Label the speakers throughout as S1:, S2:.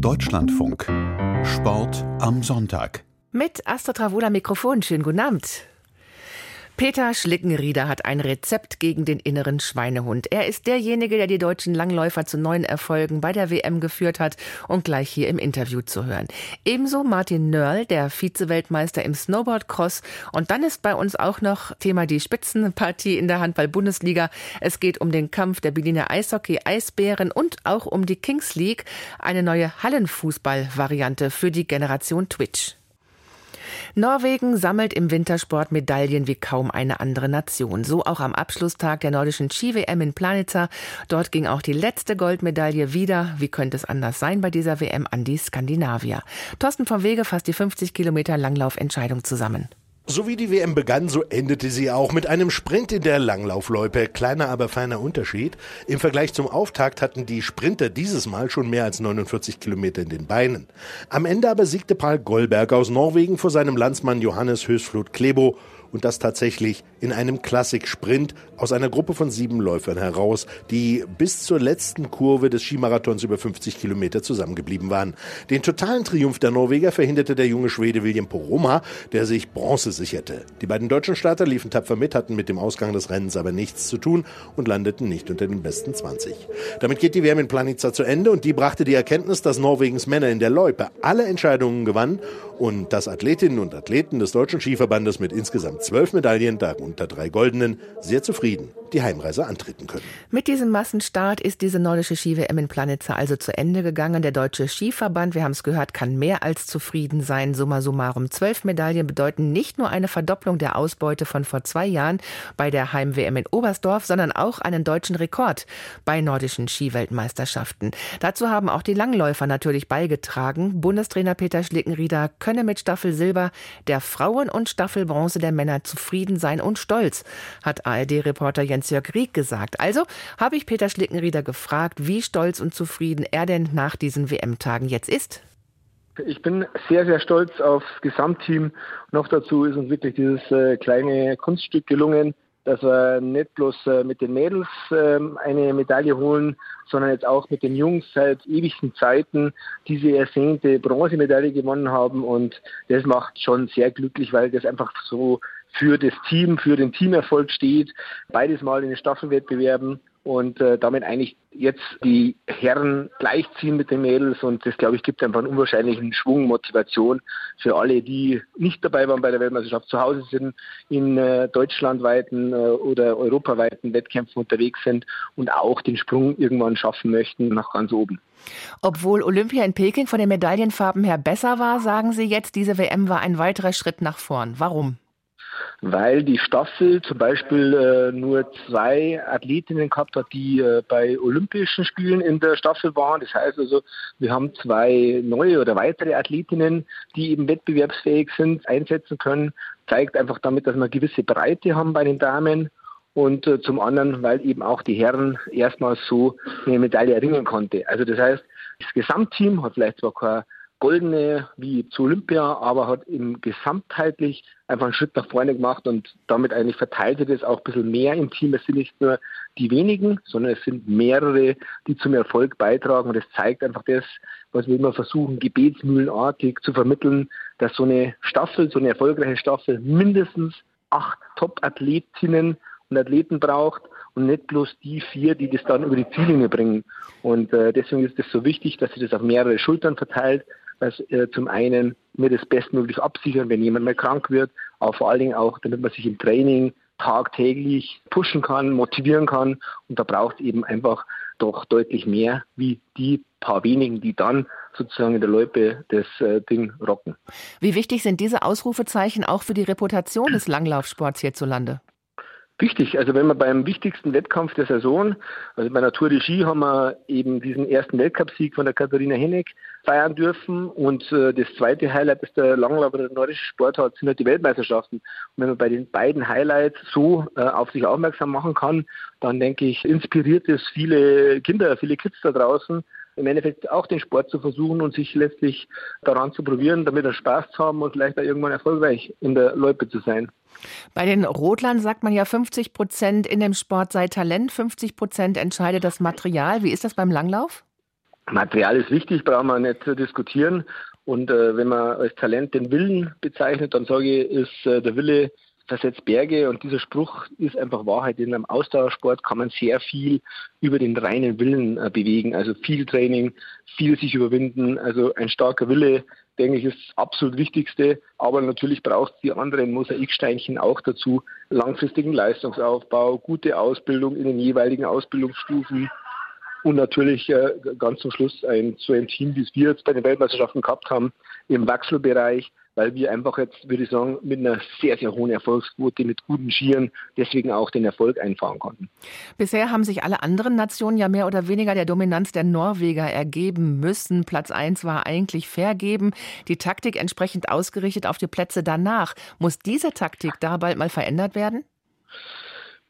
S1: Deutschlandfunk. Sport am Sonntag.
S2: Mit Asta Travula Mikrofon. Schönen guten Abend. Peter Schlickenrieder hat ein Rezept gegen den inneren Schweinehund. Er ist derjenige, der die deutschen Langläufer zu neuen Erfolgen bei der WM geführt hat und gleich hier im Interview zu hören. Ebenso Martin Nörl, der Vize-Weltmeister im Snowboardcross. Und dann ist bei uns auch noch Thema die Spitzenpartie in der Handball-Bundesliga. Es geht um den Kampf der Berliner Eishockey-Eisbären und auch um die Kings League, eine neue Hallenfußball-Variante für die Generation Twitch. Norwegen sammelt im Wintersport Medaillen wie kaum eine andere Nation. So auch am Abschlusstag der nordischen Ski-WM in Planitza. Dort ging auch die letzte Goldmedaille wieder, wie könnte es anders sein bei dieser WM, an die Skandinavier. Thorsten vom Wege fasst die 50 Kilometer Langlaufentscheidung zusammen.
S3: So wie die WM begann, so endete sie auch mit einem Sprint in der Langlaufloipe. Kleiner, aber feiner Unterschied. Im Vergleich zum Auftakt hatten die Sprinter dieses Mal schon mehr als 49 Kilometer in den Beinen. Am Ende aber siegte Paul Goldberg aus Norwegen vor seinem Landsmann Johannes Hösflot Klebo und das tatsächlich in einem Klassik-Sprint aus einer Gruppe von sieben Läufern heraus, die bis zur letzten Kurve des Skimarathons über 50 Kilometer zusammengeblieben waren. Den totalen Triumph der Norweger verhinderte der junge Schwede William Poroma, der sich Bronze sicherte. Die beiden deutschen Starter liefen tapfer mit, hatten mit dem Ausgang des Rennens aber nichts zu tun und landeten nicht unter den besten 20. Damit geht die WM in Planica zu Ende und die brachte die Erkenntnis, dass Norwegens Männer in der Loipe alle Entscheidungen gewannen und dass Athletinnen und Athleten des Deutschen Skiverbandes mit insgesamt zwölf Medaillen, darunter drei goldenen, sehr zufrieden die Heimreise antreten können.
S2: Mit diesem Massenstart ist diese nordische Ski-WM in Planitza also zu Ende gegangen. Der Deutsche Skiverband, wir haben es gehört, kann mehr als zufrieden sein. Summa summarum. Zwölf Medaillen bedeuten nicht nur eine Verdopplung der Ausbeute von vor zwei Jahren bei der Heim-WM in Oberstdorf, sondern auch einen deutschen Rekord bei nordischen Skiweltmeisterschaften. Dazu haben auch die Langläufer natürlich beigetragen. Bundestrainer Peter Schlickenrieder könne mit Staffel Silber der Frauen und Staffel Bronze der Männer zufrieden sein und stolz, hat ARD-Reporter Jens Jens-Jörg Rieck gesagt. Also habe ich Peter Schlickenrieder gefragt, wie stolz und zufrieden er denn nach diesen WM-Tagen jetzt ist.
S4: Ich bin sehr, sehr stolz aufs Gesamtteam. Noch dazu ist uns wirklich dieses äh, kleine Kunststück gelungen, dass wir nicht bloß äh, mit den Mädels äh, eine Medaille holen, sondern jetzt auch mit den Jungs seit ewigen Zeiten diese ersehnte Bronzemedaille gewonnen haben. Und das macht schon sehr glücklich, weil das einfach so für das Team, für den Teamerfolg steht. Beides Mal in den Staffelwettbewerben und äh, damit eigentlich jetzt die Herren gleichziehen mit den Mädels und das glaube ich gibt einfach einen unwahrscheinlichen Schwung, Motivation für alle, die nicht dabei waren bei der Weltmeisterschaft, zu Hause sind, in äh, deutschlandweiten äh, oder europaweiten Wettkämpfen unterwegs sind und auch den Sprung irgendwann schaffen möchten nach ganz oben.
S2: Obwohl Olympia in Peking von den Medaillenfarben her besser war, sagen Sie jetzt, diese WM war ein weiterer Schritt nach vorn. Warum?
S4: Weil die Staffel zum Beispiel äh, nur zwei Athletinnen gehabt hat, die äh, bei Olympischen Spielen in der Staffel waren. Das heißt also, wir haben zwei neue oder weitere Athletinnen, die eben wettbewerbsfähig sind, einsetzen können. Zeigt einfach damit, dass wir eine gewisse Breite haben bei den Damen. Und äh, zum anderen, weil eben auch die Herren erstmals so eine Medaille erringen konnte. Also das heißt, das Gesamtteam hat vielleicht zwar keine goldene wie zu Olympia, aber hat im gesamtheitlich einfach einen Schritt nach vorne gemacht und damit eigentlich verteilt sich das auch ein bisschen mehr im Team. Es sind nicht nur die wenigen, sondern es sind mehrere, die zum Erfolg beitragen und das zeigt einfach das, was wir immer versuchen, gebetsmühlenartig zu vermitteln, dass so eine Staffel, so eine erfolgreiche Staffel mindestens acht Top-Athletinnen und Athleten braucht und nicht bloß die vier, die das dann über die Ziellinie bringen. Und äh, deswegen ist es so wichtig, dass sich das auf mehrere Schultern verteilt, dass äh, zum einen wir das bestmöglich absichern, wenn jemand mal krank wird, aber vor allen Dingen auch, damit man sich im Training tagtäglich pushen kann, motivieren kann. Und da braucht es eben einfach doch deutlich mehr wie die paar wenigen, die dann sozusagen in der Loipe das äh, Ding rocken.
S2: Wie wichtig sind diese Ausrufezeichen auch für die Reputation des Langlaufsports hierzulande?
S4: Wichtig, also wenn wir beim wichtigsten Wettkampf der Saison, also bei der de Ski haben wir eben diesen ersten Weltcupsieg von der Katharina Hennig feiern dürfen und äh, das zweite Highlight ist der Langlauf der nordische Sportart sind halt die Weltmeisterschaften. Und wenn man bei den beiden Highlights so äh, auf sich aufmerksam machen kann, dann denke ich, inspiriert es viele Kinder, viele Kids da draußen, im Endeffekt auch den Sport zu versuchen und sich letztlich daran zu probieren, damit er Spaß zu haben und vielleicht auch irgendwann erfolgreich in der Loipe zu sein.
S2: Bei den Rotlern sagt man ja, 50 Prozent in dem Sport sei Talent, 50 Prozent entscheidet das Material. Wie ist das beim Langlauf?
S4: Material ist wichtig, brauchen wir nicht zu diskutieren. Und äh, wenn man als Talent den Willen bezeichnet, dann sage ich, ist äh, der Wille versetzt Berge und dieser Spruch ist einfach Wahrheit. In einem Ausdauersport kann man sehr viel über den reinen Willen äh, bewegen. Also viel Training, viel sich überwinden. Also ein starker Wille, denke ich, ist das absolut Wichtigste. Aber natürlich braucht es die anderen Mosaiksteinchen auch dazu. Langfristigen Leistungsaufbau, gute Ausbildung in den jeweiligen Ausbildungsstufen, und natürlich äh, ganz zum Schluss ein, so ein Team, wie es wir jetzt bei den Weltmeisterschaften gehabt haben, im Wechselbereich, weil wir einfach jetzt, würde ich sagen, mit einer sehr, sehr hohen Erfolgsquote, mit guten Skiern deswegen auch den Erfolg einfahren konnten.
S2: Bisher haben sich alle anderen Nationen ja mehr oder weniger der Dominanz der Norweger ergeben müssen. Platz 1 war eigentlich vergeben, die Taktik entsprechend ausgerichtet auf die Plätze danach. Muss diese Taktik da bald mal verändert werden?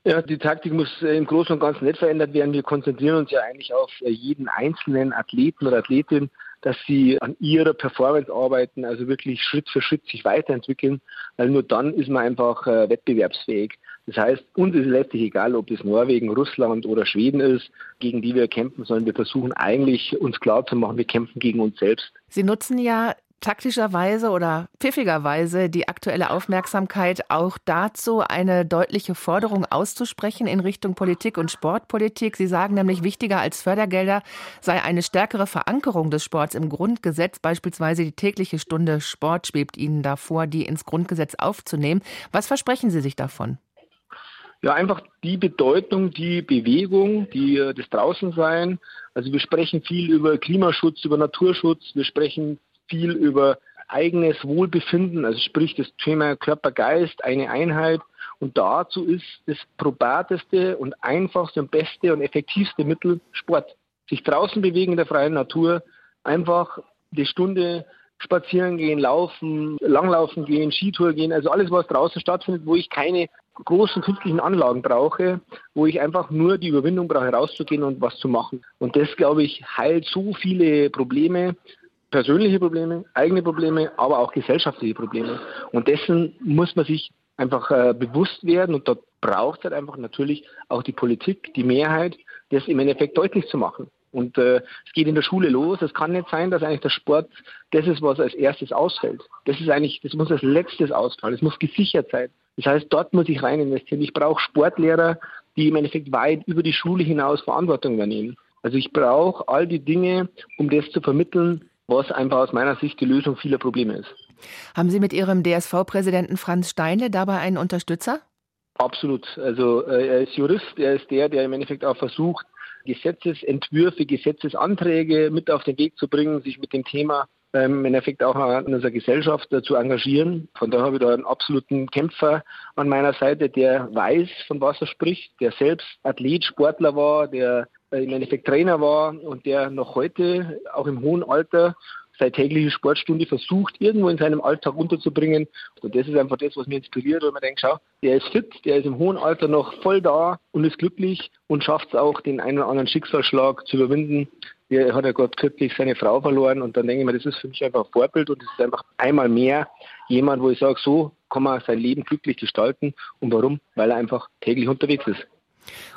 S4: Ja, die Taktik muss im Großen und Ganzen nicht verändert werden. Wir konzentrieren uns ja eigentlich auf jeden einzelnen Athleten oder Athletin, dass sie an ihrer Performance arbeiten, also wirklich Schritt für Schritt sich weiterentwickeln, weil nur dann ist man einfach äh, wettbewerbsfähig. Das heißt, uns ist letztlich egal, ob es Norwegen, Russland oder Schweden ist, gegen die wir kämpfen, sondern wir versuchen eigentlich uns klarzumachen, wir kämpfen gegen uns selbst.
S2: Sie nutzen ja taktischerweise oder pfiffigerweise die aktuelle Aufmerksamkeit auch dazu, eine deutliche Forderung auszusprechen in Richtung Politik und Sportpolitik. Sie sagen nämlich, wichtiger als Fördergelder sei eine stärkere Verankerung des Sports im Grundgesetz. Beispielsweise die tägliche Stunde Sport schwebt Ihnen davor, die ins Grundgesetz aufzunehmen. Was versprechen Sie sich davon?
S4: Ja, einfach die Bedeutung, die Bewegung, die, äh, das Draußensein. Also wir sprechen viel über Klimaschutz, über Naturschutz, wir sprechen viel über eigenes Wohlbefinden, also sprich das Thema Körper-Geist, eine Einheit. Und dazu ist das probateste und einfachste und beste und effektivste Mittel Sport. Sich draußen bewegen in der freien Natur, einfach die Stunde spazieren gehen, laufen, langlaufen gehen, Skitour gehen, also alles, was draußen stattfindet, wo ich keine großen künstlichen Anlagen brauche, wo ich einfach nur die Überwindung brauche, rauszugehen und was zu machen. Und das, glaube ich, heilt so viele Probleme, persönliche Probleme, eigene Probleme, aber auch gesellschaftliche Probleme. Und dessen muss man sich einfach äh, bewusst werden und dort braucht es halt einfach natürlich auch die Politik, die Mehrheit, das im Endeffekt deutlich zu machen. Und äh, es geht in der Schule los. Es kann nicht sein, dass eigentlich der Sport das ist, was als erstes ausfällt. Das ist eigentlich, das muss als letztes ausfallen. Es muss gesichert sein. Das heißt, dort muss ich rein investieren. Ich brauche Sportlehrer, die im Endeffekt weit über die Schule hinaus Verantwortung übernehmen. Also ich brauche all die Dinge, um das zu vermitteln, was einfach aus meiner Sicht die Lösung vieler Probleme ist.
S2: Haben Sie mit Ihrem DSV-Präsidenten Franz Steinle dabei einen Unterstützer?
S4: Absolut. Also äh, er ist Jurist, er ist der, der im Endeffekt auch versucht, Gesetzesentwürfe, Gesetzesanträge mit auf den Weg zu bringen, sich mit dem Thema ähm, im Endeffekt auch in unserer Gesellschaft äh, zu engagieren. Von daher habe ich da einen absoluten Kämpfer an meiner Seite, der weiß, von was er spricht, der selbst Athlet, Sportler war, der im Endeffekt Trainer war und der noch heute, auch im hohen Alter, seine tägliche Sportstunde versucht, irgendwo in seinem Alltag unterzubringen. Und das ist einfach das, was mich inspiriert, weil man denkt, schau, der ist fit, der ist im hohen Alter noch voll da und ist glücklich und schafft es auch, den einen oder anderen Schicksalsschlag zu überwinden. Der hat ja gerade kürzlich seine Frau verloren und dann denke ich mir, das ist für mich einfach ein Vorbild und es ist einfach einmal mehr jemand, wo ich sage, so kann man sein Leben glücklich gestalten. Und warum? Weil er einfach täglich unterwegs ist.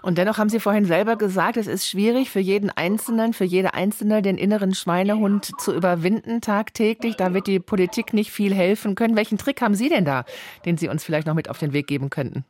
S2: Und dennoch haben Sie vorhin selber gesagt, es ist schwierig für jeden Einzelnen, für jede Einzelne den inneren Schweinehund zu überwinden tagtäglich. Da wird die Politik nicht viel helfen können. Welchen Trick haben Sie denn da, den Sie uns vielleicht noch mit auf den Weg geben könnten?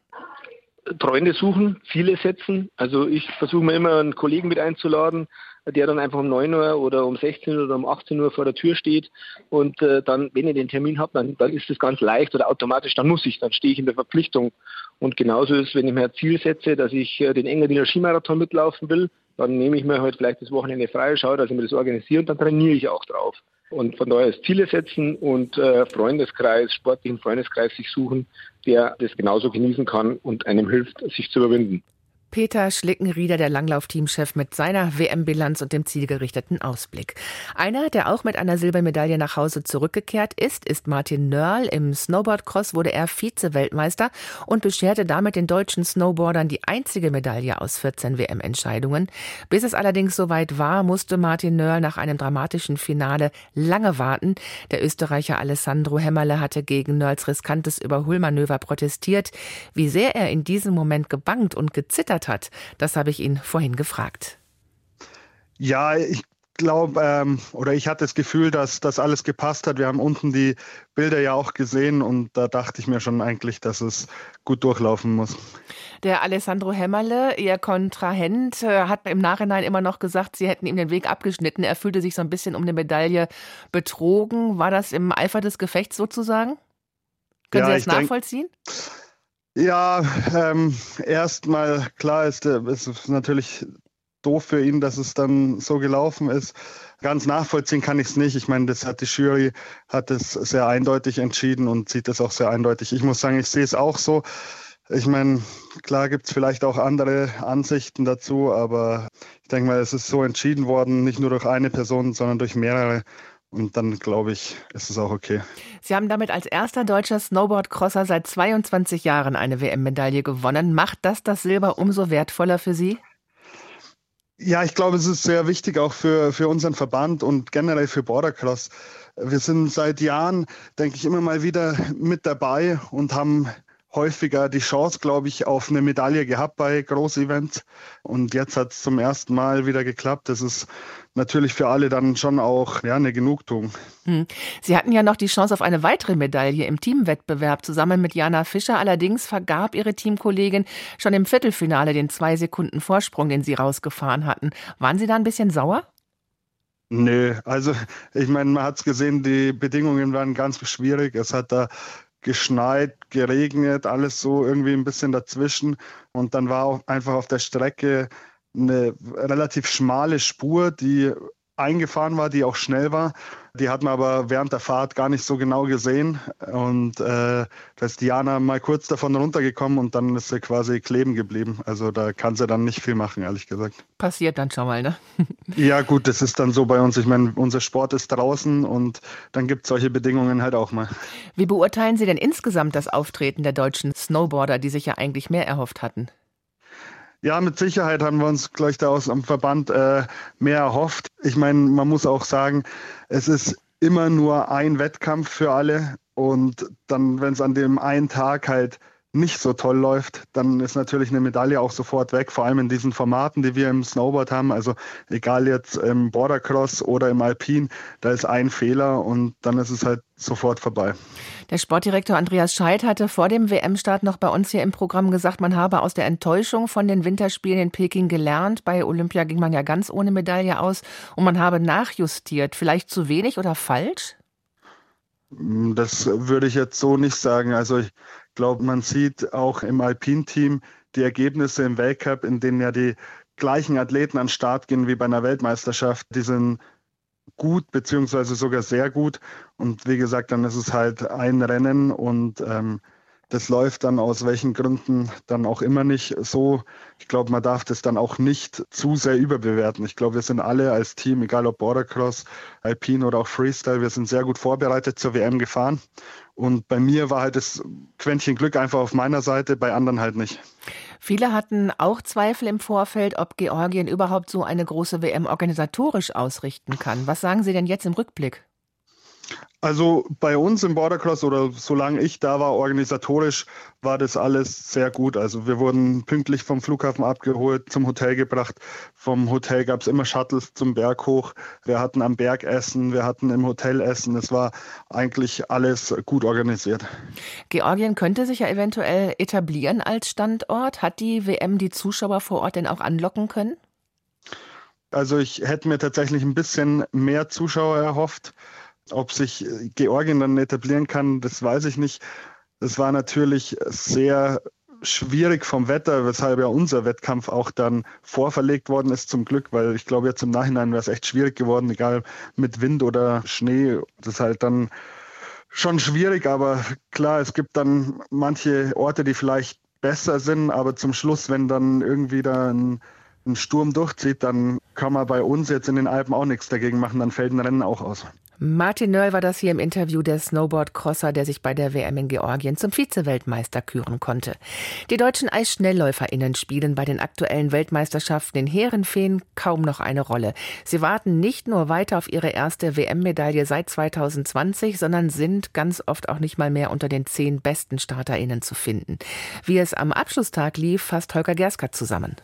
S4: Freunde suchen, Ziele setzen. Also ich versuche mir immer einen Kollegen mit einzuladen, der dann einfach um 9 Uhr oder um 16 Uhr oder um 18 Uhr vor der Tür steht und äh, dann, wenn ihr den Termin habt, dann, dann ist es ganz leicht oder automatisch, dann muss ich, dann stehe ich in der Verpflichtung. Und genauso ist, wenn ich mir ein Ziel setze, dass ich äh, den Engadiner Skimarathon mitlaufen will, dann nehme ich mir halt vielleicht das Wochenende frei, schaue, dass ich mir das organisiere und dann trainiere ich auch drauf. Und von daher ist Ziele setzen und äh, Freundeskreis, sportlichen Freundeskreis sich suchen, der das genauso genießen kann und einem hilft, sich zu überwinden.
S2: Peter Schlickenrieder, der Langlaufteamchef, mit seiner WM-Bilanz und dem zielgerichteten Ausblick. Einer, der auch mit einer Silbermedaille nach Hause zurückgekehrt ist, ist Martin Nörl. Im Snowboardcross wurde er Vize-Weltmeister und bescherte damit den deutschen Snowboardern die einzige Medaille aus 14 WM-Entscheidungen. Bis es allerdings soweit war, musste Martin Nörl nach einem dramatischen Finale lange warten. Der Österreicher Alessandro Hämmerle hatte gegen Nörls riskantes Überholmanöver protestiert. Wie sehr er in diesem Moment gebangt und gezittert verändert hat. Das habe ich ihn vorhin gefragt.
S5: Ja, ich glaube, ähm, oder ich hatte das Gefühl, dass das alles gepasst hat. Wir haben unten die Bilder ja auch gesehen und da dachte ich mir schon eigentlich, dass es gut durchlaufen muss.
S2: Der Alessandro Hämmerle, Ihr Kontrahent, äh, hat im Nachhinein immer noch gesagt, Sie hätten ihm den Weg abgeschnitten. Er fühlte sich so ein bisschen um eine Medaille betrogen. War das im Eifer des Gefechts sozusagen? Können ja, Sie das nachvollziehen?
S5: Denk, ja, ähm, erstmal klar ist, äh, ist natürlich doof für ihn, dass es dann so gelaufen ist. Ganz nachvollziehen kann ich es nicht. Ich meine, das hat die Jury hat es sehr eindeutig entschieden und sieht das auch sehr eindeutig. Ich muss sagen, ich sehe es auch so. Ich meine, klar gibt es vielleicht auch andere Ansichten dazu, aber ich denke mal, es ist so entschieden worden, nicht nur durch eine Person, sondern durch mehrere. Und dann, glaube ich, ist es auch okay.
S2: Sie haben damit als erster deutscher Snowboardcrosser seit 22 Jahren eine WM-Medaille gewonnen. Macht das das Silber umso wertvoller für Sie?
S5: Ja, ich glaube, es ist sehr wichtig auch für, für unseren Verband und generell für Bordercross. Wir sind seit Jahren, denke ich, immer mal wieder mit dabei und haben häufiger die Chance, glaube ich, auf eine Medaille gehabt bei Großevents. Und jetzt hat es zum ersten Mal wieder geklappt. Das ist natürlich für alle dann schon auch ja, eine Genugtuung.
S2: Hm. Sie hatten ja noch die Chance auf eine weitere Medaille im Teamwettbewerb zusammen mit Jana Fischer. Allerdings vergab ihre Teamkollegin schon im Viertelfinale den zwei Sekunden Vorsprung, den sie rausgefahren hatten. Waren Sie da ein bisschen sauer?
S5: Nö, also ich meine, man hat es gesehen, die Bedingungen waren ganz schwierig. Es hat da geschneit, geregnet, alles so irgendwie ein bisschen dazwischen. Und dann war auch einfach auf der Strecke eine relativ schmale Spur, die eingefahren war, die auch schnell war. Die hat man aber während der Fahrt gar nicht so genau gesehen. Und äh, da ist Diana mal kurz davon runtergekommen und dann ist sie quasi kleben geblieben. Also da kann sie dann nicht viel machen, ehrlich gesagt.
S2: Passiert dann schon mal, ne?
S5: ja, gut, das ist dann so bei uns. Ich meine, unser Sport ist draußen und dann gibt es solche Bedingungen halt auch mal.
S2: Wie beurteilen Sie denn insgesamt das Auftreten der deutschen Snowboarder, die sich ja eigentlich mehr erhofft hatten?
S5: Ja, mit Sicherheit haben wir uns gleich da aus am Verband äh, mehr erhofft. Ich meine, man muss auch sagen, es ist immer nur ein Wettkampf für alle. Und dann, wenn es an dem einen Tag halt nicht so toll läuft, dann ist natürlich eine Medaille auch sofort weg, vor allem in diesen Formaten, die wir im Snowboard haben. Also egal jetzt im Bordercross oder im Alpin, da ist ein Fehler und dann ist es halt sofort vorbei.
S2: Der Sportdirektor Andreas Scheidt hatte vor dem WM-Start noch bei uns hier im Programm gesagt, man habe aus der Enttäuschung von den Winterspielen in Peking gelernt. Bei Olympia ging man ja ganz ohne Medaille aus und man habe nachjustiert. Vielleicht zu wenig oder falsch?
S5: Das würde ich jetzt so nicht sagen. Also ich glaube, man sieht auch im Alpin-Team die Ergebnisse im Weltcup, in denen ja die gleichen Athleten an den Start gehen wie bei einer Weltmeisterschaft. Die sind gut beziehungsweise sogar sehr gut. Und wie gesagt, dann ist es halt ein Rennen und ähm, das läuft dann aus welchen Gründen dann auch immer nicht so. Ich glaube, man darf das dann auch nicht zu sehr überbewerten. Ich glaube, wir sind alle als Team, egal ob Bordercross, Alpine oder auch Freestyle, wir sind sehr gut vorbereitet zur WM gefahren. Und bei mir war halt das Quäntchen Glück einfach auf meiner Seite, bei anderen halt nicht.
S2: Viele hatten auch Zweifel im Vorfeld, ob Georgien überhaupt so eine große WM organisatorisch ausrichten kann. Was sagen Sie denn jetzt im Rückblick?
S5: Also bei uns im Bordercross oder solange ich da war, organisatorisch war das alles sehr gut. Also wir wurden pünktlich vom Flughafen abgeholt, zum Hotel gebracht. Vom Hotel gab es immer Shuttles zum Berg hoch. Wir hatten am Berg Essen, wir hatten im Hotel Essen. Es war eigentlich alles gut organisiert.
S2: Georgien könnte sich ja eventuell etablieren als Standort. Hat die WM die Zuschauer vor Ort denn auch anlocken können?
S5: Also ich hätte mir tatsächlich ein bisschen mehr Zuschauer erhofft. Ob sich äh, Georgien dann etablieren kann, das weiß ich nicht. Es war natürlich sehr schwierig vom Wetter, weshalb ja unser Wettkampf auch dann vorverlegt worden ist zum Glück, weil ich glaube jetzt im Nachhinein wäre es echt schwierig geworden, egal mit Wind oder Schnee. Das ist halt dann schon schwierig, aber klar, es gibt dann manche Orte, die vielleicht besser sind, aber zum Schluss, wenn dann irgendwie da ein, ein Sturm durchzieht, dann kann man bei uns jetzt in den Alpen auch nichts dagegen machen, dann fällt ein Rennen auch aus.
S2: Martin Nöll war das hier im Interview der Snowboard-Crosser, der sich bei der WM in Georgien zum Vize-Weltmeister küren konnte. Die deutschen EisschnellläuferInnen spielen bei den aktuellen Weltmeisterschaften in Heerenfeen kaum noch eine Rolle. Sie warten nicht nur weiter auf ihre erste WM-Medaille seit 2020, sondern sind ganz oft auch nicht mal mehr unter den zehn besten StarterInnen zu finden. Wie es am Abschlusstag lief, fasst Holger Gerska zusammen.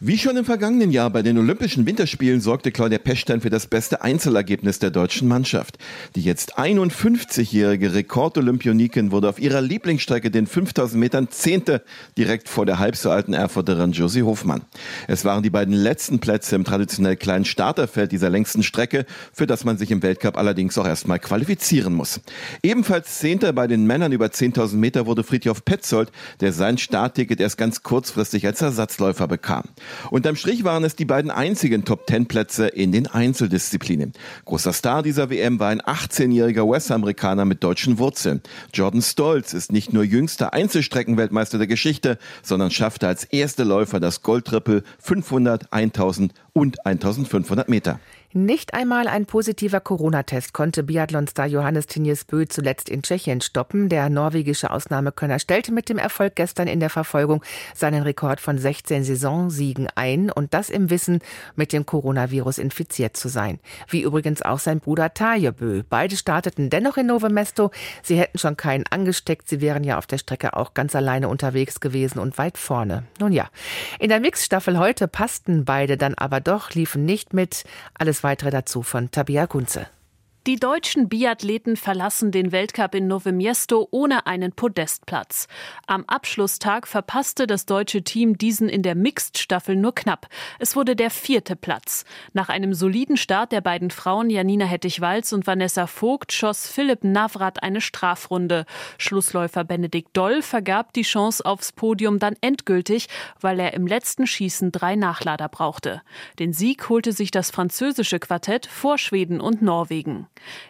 S6: Wie schon im vergangenen Jahr bei den Olympischen Winterspielen sorgte Claudia Pechstein für das beste Einzelergebnis der deutschen Mannschaft. Die jetzt 51-jährige Rekordolympionikin wurde auf ihrer Lieblingsstrecke, den 5000 Metern, Zehnte, direkt vor der halb so alten Erfurterin Josie Hofmann. Es waren die beiden letzten Plätze im traditionell kleinen Starterfeld dieser längsten Strecke, für das man sich im Weltcup allerdings auch erstmal qualifizieren muss. Ebenfalls Zehnter bei den Männern über 10.000 Meter wurde Friedhof Petzold, der sein Startticket erst ganz kurzfristig als Ersatzläufer bekam. Unterm Strich waren es die beiden einzigen Top-10-Plätze in den Einzeldisziplinen. Großer Star dieser WM war ein 18-jähriger US-Amerikaner mit deutschen Wurzeln. Jordan Stolz ist nicht nur jüngster Einzelstreckenweltmeister der Geschichte, sondern schaffte als erster Läufer das Goldtriple 500, 1000 und 1500 Meter.
S2: Nicht einmal ein positiver Corona-Test konnte Biathlonstar Johannes Tinjes Bö zuletzt in Tschechien stoppen. Der norwegische Ausnahmekönner stellte mit dem Erfolg gestern in der Verfolgung seinen Rekord von 16 Saisonsiegen ein und das im Wissen, mit dem Coronavirus infiziert zu sein. Wie übrigens auch sein Bruder Taje Bö. Beide starteten dennoch in Nove Mesto. Sie hätten schon keinen angesteckt. Sie wären ja auf der Strecke auch ganz alleine unterwegs gewesen und weit vorne. Nun ja, in der Mixstaffel heute passten beide dann aber doch, liefen nicht mit. Alles weitere dazu von Tabia Kunze.
S7: Die deutschen Biathleten verlassen den Weltcup in Nove Miesto ohne einen Podestplatz. Am Abschlusstag verpasste das deutsche Team diesen in der Mixed-Staffel nur knapp. Es wurde der vierte Platz. Nach einem soliden Start der beiden Frauen Janina Hettich-Walz und Vanessa Vogt schoss Philipp Navrat eine Strafrunde. Schlussläufer Benedikt Doll vergab die Chance aufs Podium dann endgültig, weil er im letzten Schießen drei Nachlader brauchte. Den Sieg holte sich das französische Quartett vor Schweden und Norwegen.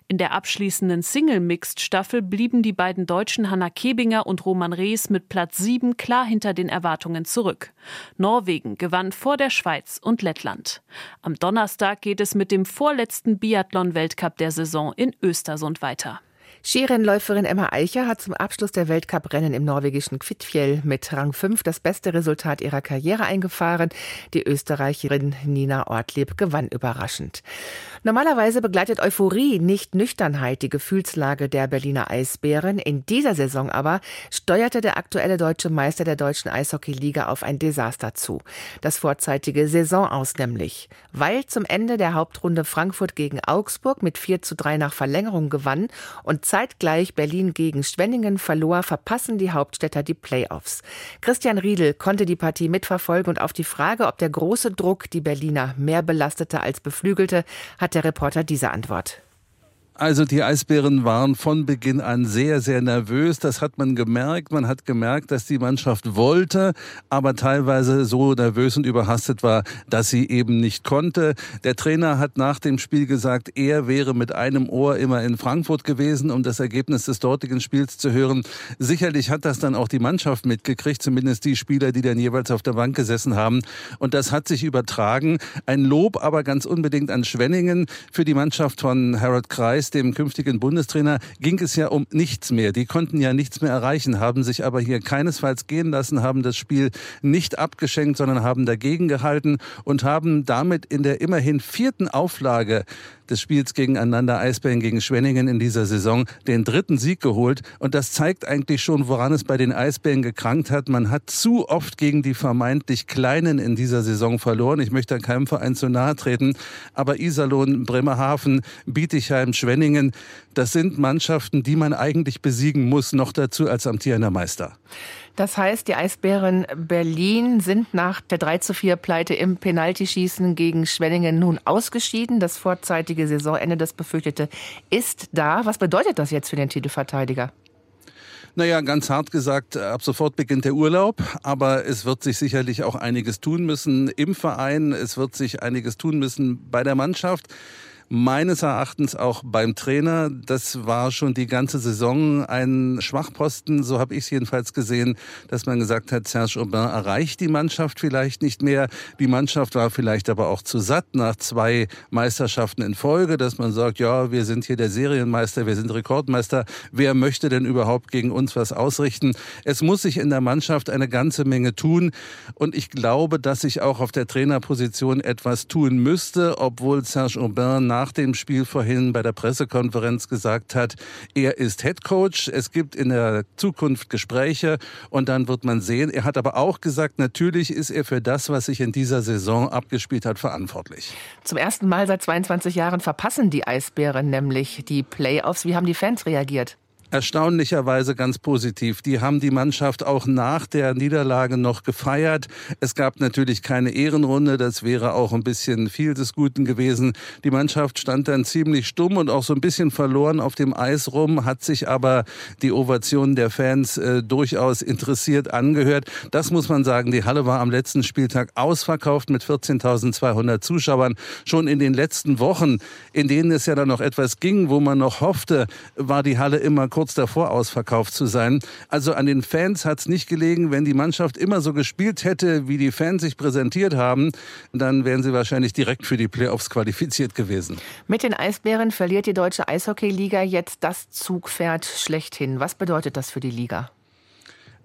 S7: In der abschließenden Single-Mixed-Staffel blieben die beiden Deutschen Hanna Kebinger und Roman Rees mit Platz 7 klar hinter den Erwartungen zurück. Norwegen gewann vor der Schweiz und Lettland. Am Donnerstag geht es mit dem vorletzten Biathlon-Weltcup der Saison in Östersund weiter.
S2: Skirennläuferin Emma Eicher hat zum Abschluss der Weltcuprennen im norwegischen Kvitfjell mit Rang 5 das beste Resultat ihrer Karriere eingefahren. Die Österreicherin Nina Ortlieb gewann überraschend. Normalerweise begleitet Euphorie, nicht Nüchternheit, die Gefühlslage der Berliner Eisbären. In dieser Saison aber steuerte der aktuelle deutsche Meister der deutschen Eishockeyliga auf ein Desaster zu. Das vorzeitige Saison aus nämlich. Weil zum Ende der Hauptrunde Frankfurt gegen Augsburg mit 4 zu 3 nach Verlängerung gewann und zeitgleich Berlin gegen Schwenningen verlor, verpassen die Hauptstädter die Playoffs. Christian Riedel konnte die Partie mitverfolgen und auf die Frage, ob der große Druck die Berliner mehr belastete als beflügelte, hat der Reporter diese Antwort.
S8: Also die Eisbären waren von Beginn an sehr, sehr nervös. Das hat man gemerkt. Man hat gemerkt, dass die Mannschaft wollte, aber teilweise so nervös und überhastet war, dass sie eben nicht konnte. Der Trainer hat nach dem Spiel gesagt, er wäre mit einem Ohr immer in Frankfurt gewesen, um das Ergebnis des dortigen Spiels zu hören. Sicherlich hat das dann auch die Mannschaft mitgekriegt, zumindest die Spieler, die dann jeweils auf der Bank gesessen haben. Und das hat sich übertragen. Ein Lob aber ganz unbedingt an Schwenningen für die Mannschaft von Harold Kreis dem künftigen Bundestrainer, ging es ja um nichts mehr. Die konnten ja nichts mehr erreichen, haben sich aber hier keinesfalls gehen lassen, haben das Spiel nicht abgeschenkt, sondern haben dagegen gehalten und haben damit in der immerhin vierten Auflage des Spiels gegeneinander Eisbären gegen Schwenningen in dieser Saison den dritten Sieg geholt. Und das zeigt eigentlich schon, woran es bei den Eisbären gekrankt hat. Man hat zu oft gegen die vermeintlich Kleinen in dieser Saison verloren. Ich möchte keinem Verein zu nahe treten. Aber Iserlohn, Bremerhaven, Bietigheim, Schwenningen, das sind Mannschaften, die man eigentlich besiegen muss, noch dazu als amtierender Meister.
S2: Das heißt, die Eisbären Berlin sind nach der 3 zu 4 Pleite im Penaltyschießen gegen Schwenningen nun ausgeschieden. Das vorzeitige Saisonende, das befürchtete, ist da. Was bedeutet das jetzt für den Titelverteidiger?
S8: Naja, ganz hart gesagt, ab sofort beginnt der Urlaub, aber es wird sich sicherlich auch einiges tun müssen im Verein, es wird sich einiges tun müssen bei der Mannschaft meines Erachtens auch beim Trainer. Das war schon die ganze Saison ein Schwachposten, so habe ich es jedenfalls gesehen, dass man gesagt hat, Serge Aubin erreicht die Mannschaft vielleicht nicht mehr. Die Mannschaft war vielleicht aber auch zu satt nach zwei Meisterschaften in Folge, dass man sagt, ja, wir sind hier der Serienmeister, wir sind Rekordmeister. Wer möchte denn überhaupt gegen uns was ausrichten? Es muss sich in der Mannschaft eine ganze Menge tun und ich glaube, dass sich auch auf der Trainerposition etwas tun müsste, obwohl Serge Aubin nach nach dem Spiel vorhin bei der Pressekonferenz gesagt hat, er ist Head Coach. Es gibt in der Zukunft Gespräche und dann wird man sehen. Er hat aber auch gesagt, natürlich ist er für das, was sich in dieser Saison abgespielt hat, verantwortlich.
S2: Zum ersten Mal seit 22 Jahren verpassen die Eisbären nämlich die Playoffs. Wie haben die Fans reagiert?
S8: Erstaunlicherweise ganz positiv. Die haben die Mannschaft auch nach der Niederlage noch gefeiert. Es gab natürlich keine Ehrenrunde, das wäre auch ein bisschen viel des Guten gewesen. Die Mannschaft stand dann ziemlich stumm und auch so ein bisschen verloren auf dem Eis rum, hat sich aber die Ovationen der Fans äh, durchaus interessiert angehört. Das muss man sagen, die Halle war am letzten Spieltag ausverkauft mit 14.200 Zuschauern. Schon in den letzten Wochen, in denen es ja dann noch etwas ging, wo man noch hoffte, war die Halle immer kurz davor ausverkauft zu sein. Also an den Fans hat es nicht gelegen. Wenn die Mannschaft immer so gespielt hätte, wie die Fans sich präsentiert haben, dann wären sie wahrscheinlich direkt für die Playoffs qualifiziert gewesen.
S2: Mit den Eisbären verliert die deutsche Eishockeyliga jetzt das Zugpferd schlechthin. Was bedeutet das für die Liga?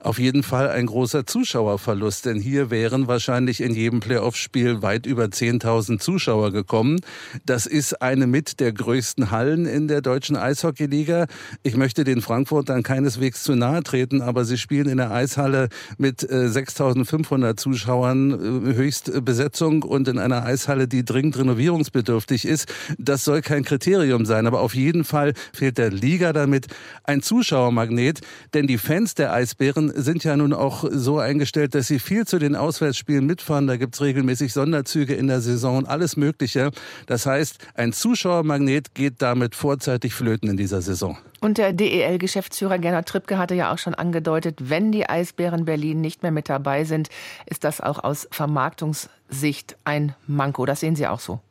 S8: Auf jeden Fall ein großer Zuschauerverlust, denn hier wären wahrscheinlich in jedem Playoff-Spiel weit über 10.000 Zuschauer gekommen. Das ist eine mit der größten Hallen in der deutschen Eishockeyliga. Ich möchte den Frankfurtern keineswegs zu nahe treten, aber sie spielen in der Eishalle mit 6.500 äh, Zuschauern äh, Höchstbesetzung und in einer Eishalle, die dringend renovierungsbedürftig ist. Das soll kein Kriterium sein, aber auf jeden Fall fehlt der Liga damit ein Zuschauermagnet, denn die Fans der Eisbären sind ja nun auch so eingestellt, dass sie viel zu den Auswärtsspielen mitfahren. Da gibt es regelmäßig Sonderzüge in der Saison alles Mögliche. Das heißt, ein Zuschauermagnet geht damit vorzeitig flöten in dieser Saison.
S2: Und der DEL-Geschäftsführer Gernot Trippke hatte ja auch schon angedeutet, wenn die Eisbären Berlin nicht mehr mit dabei sind, ist das auch aus Vermarktungssicht ein Manko. Das sehen Sie auch so.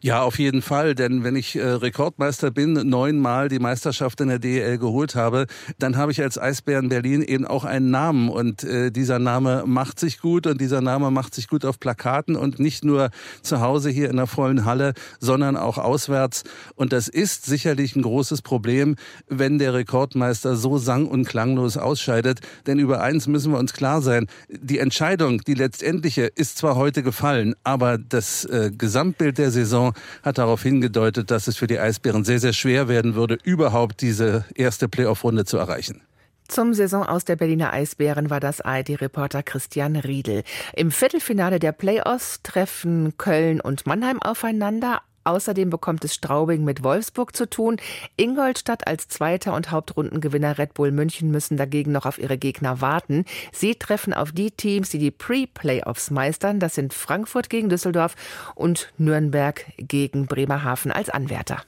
S8: Ja, auf jeden Fall, denn wenn ich äh, Rekordmeister bin, neunmal die Meisterschaft in der DEL geholt habe, dann habe ich als Eisbären Berlin eben auch einen Namen und äh, dieser Name macht sich gut und dieser Name macht sich gut auf Plakaten und nicht nur zu Hause hier in der vollen Halle, sondern auch auswärts. Und das ist sicherlich ein großes Problem, wenn der Rekordmeister so sang- und klanglos ausscheidet, denn über eins müssen wir uns klar sein, die Entscheidung, die letztendliche, ist zwar heute gefallen, aber das äh, Gesamtbild der der Saison hat darauf hingedeutet, dass es für die Eisbären sehr, sehr schwer werden würde, überhaupt diese erste Playoff-Runde zu erreichen.
S2: Zum Saison aus der Berliner Eisbären war das ARD-Reporter Christian Riedel. Im Viertelfinale der Playoffs treffen Köln und Mannheim aufeinander. Außerdem bekommt es Straubing mit Wolfsburg zu tun. Ingolstadt als zweiter und Hauptrundengewinner Red Bull München müssen dagegen noch auf ihre Gegner warten. Sie treffen auf die Teams, die die Pre-Playoffs meistern. Das sind Frankfurt gegen Düsseldorf und Nürnberg gegen Bremerhaven als Anwärter.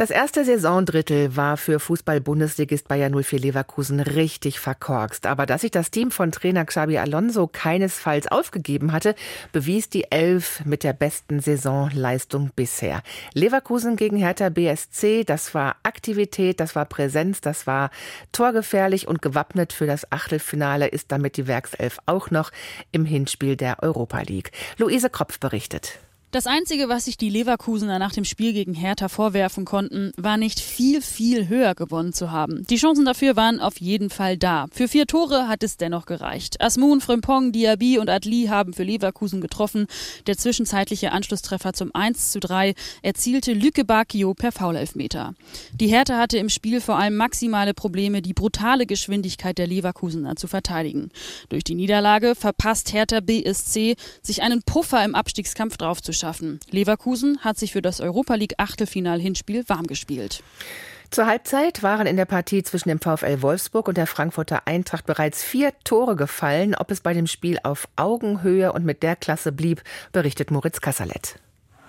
S2: Das erste Saisondrittel war für Fußball-Bundesligist Bayer 04 Leverkusen richtig verkorkst. Aber dass sich das Team von Trainer Xabi Alonso keinesfalls aufgegeben hatte, bewies die Elf mit der besten Saisonleistung bisher. Leverkusen gegen Hertha BSC, das war Aktivität, das war Präsenz, das war torgefährlich und gewappnet für das Achtelfinale ist damit die Werkself auch noch im Hinspiel der Europa League. Luise Kropf berichtet.
S9: Das Einzige, was sich die Leverkusener nach dem Spiel gegen Hertha vorwerfen konnten, war nicht viel, viel höher gewonnen zu haben. Die Chancen dafür waren auf jeden Fall da. Für vier Tore hat es dennoch gereicht. Asmun, Frimpong, Diaby und Adli haben für Leverkusen getroffen. Der zwischenzeitliche Anschlusstreffer zum 1 zu 3 erzielte Lücke Bakio per Foulelfmeter. Die Hertha hatte im Spiel vor allem maximale Probleme, die brutale Geschwindigkeit der Leverkusener zu verteidigen. Durch die Niederlage verpasst Hertha BSC, sich einen Puffer im Abstiegskampf draufzuschauen schaffen. Leverkusen hat sich für das Europa League Achtelfinal-Hinspiel warm gespielt.
S2: Zur Halbzeit waren in der Partie zwischen dem VfL Wolfsburg und der Frankfurter Eintracht bereits vier Tore gefallen. Ob es bei dem Spiel auf Augenhöhe und mit der Klasse blieb, berichtet Moritz Kassalet.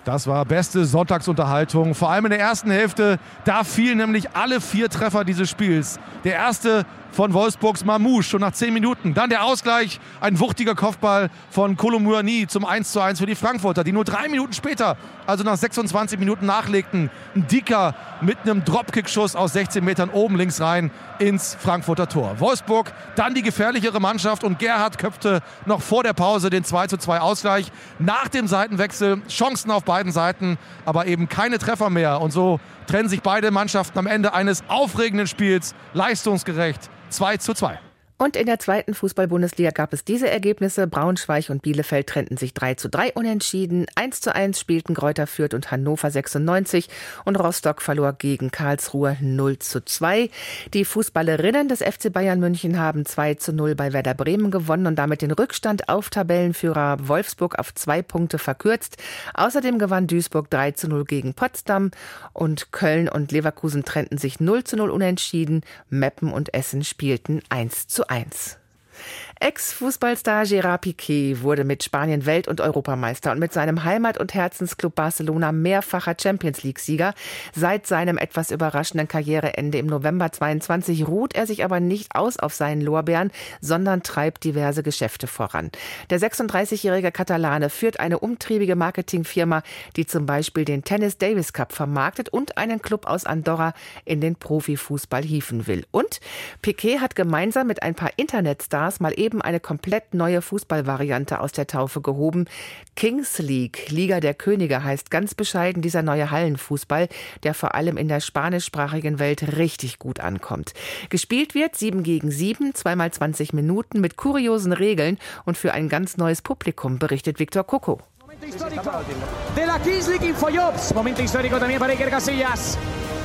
S10: Das war beste Sonntagsunterhaltung, vor allem in der ersten Hälfte. Da fielen nämlich alle vier Treffer dieses Spiels. Der erste von Wolfsburgs Mamouche schon nach 10 Minuten. Dann der Ausgleich, ein wuchtiger Kopfball von Kolomuani zum 1:1 für die Frankfurter, die nur drei Minuten später, also nach 26 Minuten nachlegten. Ein Dicker mit einem Dropkick-Schuss aus 16 Metern oben links rein ins Frankfurter Tor. Wolfsburg dann die gefährlichere Mannschaft und Gerhard köpfte noch vor der Pause den 2:2 Ausgleich. Nach dem Seitenwechsel Chancen auf beiden Seiten, aber eben keine Treffer mehr. Und so trennen sich beide Mannschaften am Ende eines aufregenden Spiels leistungsgerecht 2 zu 2.
S2: Und in der zweiten Fußball-Bundesliga gab es diese Ergebnisse. Braunschweig und Bielefeld trennten sich 3 zu 3 unentschieden. 1 zu 1 spielten Gräuter Fürth und Hannover 96 und Rostock verlor gegen Karlsruhe 0 zu 2. Die Fußballerinnen des FC Bayern München haben 2 zu 0 bei Werder Bremen gewonnen und damit den Rückstand auf Tabellenführer Wolfsburg auf zwei Punkte verkürzt. Außerdem gewann Duisburg 3 zu 0 gegen Potsdam und Köln und Leverkusen trennten sich 0 zu 0 unentschieden. Meppen und Essen spielten 1 zu 1 eins. Ex-Fußballstar Gerard Piquet wurde mit Spanien Welt- und Europameister und mit seinem Heimat- und Herzensclub Barcelona mehrfacher Champions League-Sieger. Seit seinem etwas überraschenden Karriereende im November 22 ruht er sich aber nicht aus auf seinen Lorbeeren, sondern treibt diverse Geschäfte voran. Der 36-jährige Katalane führt eine umtriebige Marketingfirma, die zum Beispiel den Tennis Davis Cup vermarktet und einen Club aus Andorra in den Profifußball hieven will. Und Piquet hat gemeinsam mit ein paar Internetstars mal eben eine komplett neue Fußballvariante aus der Taufe gehoben. Kings League, Liga der Könige heißt ganz bescheiden dieser neue Hallenfußball, der vor allem in der spanischsprachigen Welt richtig gut ankommt. Gespielt wird 7 gegen 7, zweimal 20 Minuten mit kuriosen Regeln und für ein ganz neues Publikum, berichtet Viktor Coco.
S11: de la Kings League Infojobs. Momento histórico también para Iker Casillas.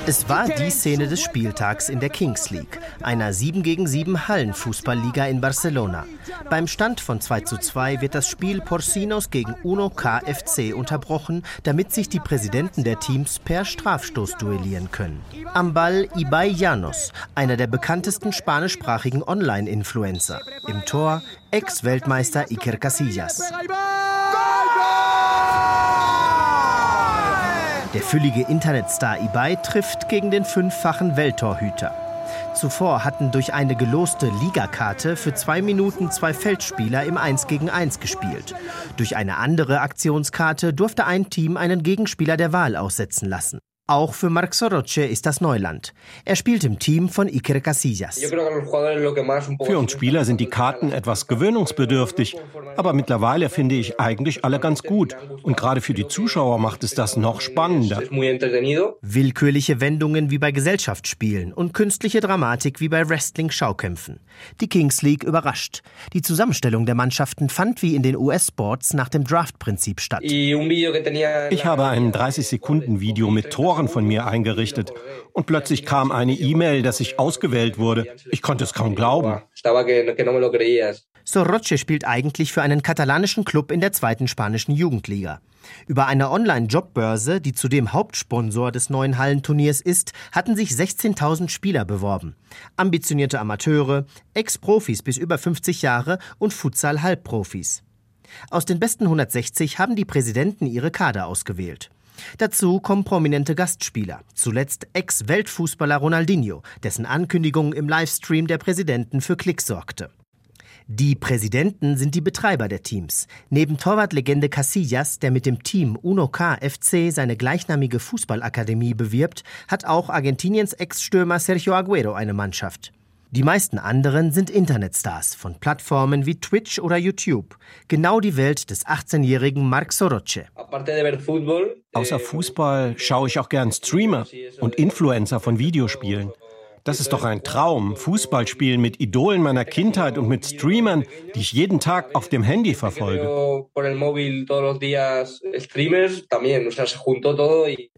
S12: Es war die Szene des Spieltags in der Kings League, einer 7 gegen 7 Hallenfußballliga in Barcelona. Beim Stand von 2 zu 2 wird das Spiel Porcinos gegen Uno KFC unterbrochen, damit sich die Präsidenten der Teams per Strafstoß duellieren können. Am Ball Ibai Llanos, einer der bekanntesten spanischsprachigen Online-Influencer. Im Tor Ex-Weltmeister Iker Casillas. Der füllige Internetstar Ibai trifft gegen den fünffachen Welttorhüter. Zuvor hatten durch eine geloste Ligakarte für zwei Minuten zwei Feldspieler im 1 gegen 1 gespielt. Durch eine andere Aktionskarte durfte ein Team einen Gegenspieler der Wahl aussetzen lassen. Auch für Marc Soroce ist das Neuland. Er spielt im Team von Iker Casillas.
S13: Für uns Spieler sind die Karten etwas gewöhnungsbedürftig, aber mittlerweile finde ich eigentlich alle ganz gut. Und gerade für die Zuschauer macht es das noch spannender.
S12: Willkürliche Wendungen wie bei Gesellschaftsspielen und künstliche Dramatik wie bei Wrestling-Schaukämpfen. Die Kings League überrascht. Die Zusammenstellung der Mannschaften fand wie in den US-Sports nach dem Draft-Prinzip statt.
S13: Ich habe ein 30-Sekunden-Video mit Toren von mir eingerichtet. Und plötzlich kam eine E-Mail, dass ich ausgewählt wurde. Ich konnte es kaum glauben.
S12: Soroche spielt eigentlich für einen katalanischen Club in der zweiten spanischen Jugendliga. Über eine Online-Jobbörse, die zudem Hauptsponsor des neuen Hallenturniers ist, hatten sich 16.000 Spieler beworben. Ambitionierte Amateure, Ex-Profis bis über 50 Jahre und Futsal-Halbprofis. Aus den besten 160 haben die Präsidenten ihre Kader ausgewählt. Dazu kommen prominente Gastspieler, zuletzt Ex-Weltfußballer Ronaldinho, dessen Ankündigung im Livestream der Präsidenten für Klicks sorgte. Die Präsidenten sind die Betreiber der Teams. Neben Torwartlegende Casillas, der mit dem Team Uno K FC seine gleichnamige Fußballakademie bewirbt, hat auch Argentiniens Ex-Stürmer Sergio Aguero eine Mannschaft. Die meisten anderen sind Internetstars von Plattformen wie Twitch oder YouTube. Genau die Welt des 18-jährigen Marc Soroce.
S13: Außer Fußball schaue ich auch gern Streamer und Influencer von Videospielen. Das ist doch ein Traum. Fußball spielen mit Idolen meiner Kindheit und mit Streamern, die ich jeden Tag auf dem Handy verfolge.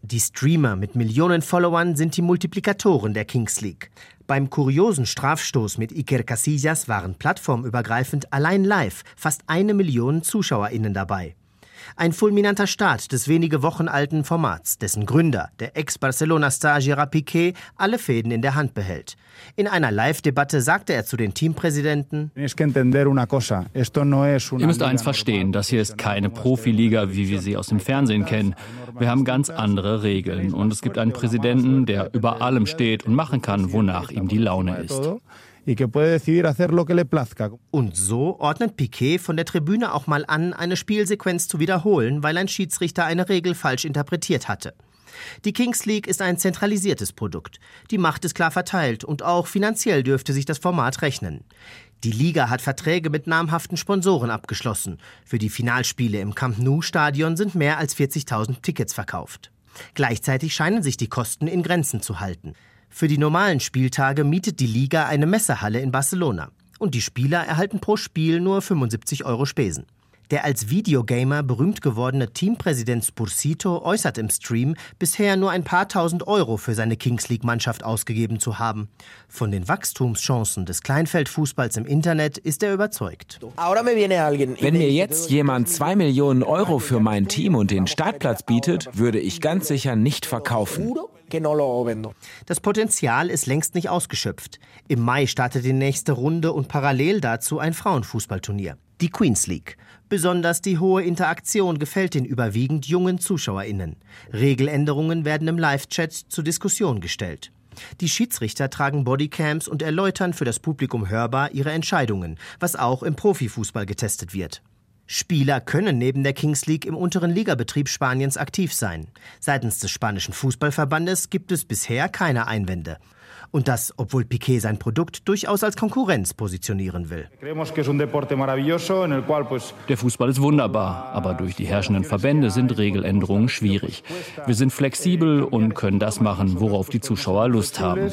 S12: Die Streamer mit Millionen Followern sind die Multiplikatoren der Kings League. Beim kuriosen Strafstoß mit Iker Casillas waren plattformübergreifend allein live fast eine Million ZuschauerInnen dabei. Ein fulminanter Start des wenige Wochen alten Formats, dessen Gründer, der Ex-Barcelona-Star Gerard Piquet, alle Fäden in der Hand behält. In einer Live-Debatte sagte er zu den Teampräsidenten:
S14: Ihr müsst eins verstehen, das hier ist keine Profiliga, wie wir sie aus dem Fernsehen kennen. Wir haben ganz andere Regeln und es gibt einen Präsidenten, der über allem steht und machen kann, wonach ihm die Laune ist.
S12: Und so ordnet Piquet von der Tribüne auch mal an, eine Spielsequenz zu wiederholen, weil ein Schiedsrichter eine Regel falsch interpretiert hatte. Die Kings League ist ein zentralisiertes Produkt. Die Macht ist klar verteilt und auch finanziell dürfte sich das Format rechnen. Die Liga hat Verträge mit namhaften Sponsoren abgeschlossen. Für die Finalspiele im Camp Nou Stadion sind mehr als 40.000 Tickets verkauft. Gleichzeitig scheinen sich die Kosten in Grenzen zu halten. Für die normalen Spieltage mietet die Liga eine Messehalle in Barcelona. und die Spieler erhalten pro Spiel nur 75 Euro Spesen. Der als Videogamer berühmt gewordene Teampräsident Spursito äußert im Stream, bisher nur ein paar tausend Euro für seine Kings League-Mannschaft ausgegeben zu haben. Von den Wachstumschancen des Kleinfeldfußballs im Internet ist er überzeugt.
S15: Wenn mir jetzt jemand zwei Millionen Euro für mein Team und den Startplatz bietet, würde ich ganz sicher nicht verkaufen.
S12: Das Potenzial ist längst nicht ausgeschöpft. Im Mai startet die nächste Runde und parallel dazu ein Frauenfußballturnier, die Queens League. Besonders die hohe Interaktion gefällt den überwiegend jungen ZuschauerInnen. Regeländerungen werden im Live-Chat zur Diskussion gestellt. Die Schiedsrichter tragen Bodycams und erläutern für das Publikum hörbar ihre Entscheidungen, was auch im Profifußball getestet wird. Spieler können neben der Kings League im unteren Ligabetrieb Spaniens aktiv sein. Seitens des spanischen Fußballverbandes gibt es bisher keine Einwände. Und das, obwohl Piquet sein Produkt durchaus als Konkurrenz positionieren will.
S14: Der Fußball ist wunderbar, aber durch die herrschenden Verbände sind Regeländerungen schwierig. Wir sind flexibel und können das machen, worauf die Zuschauer Lust haben.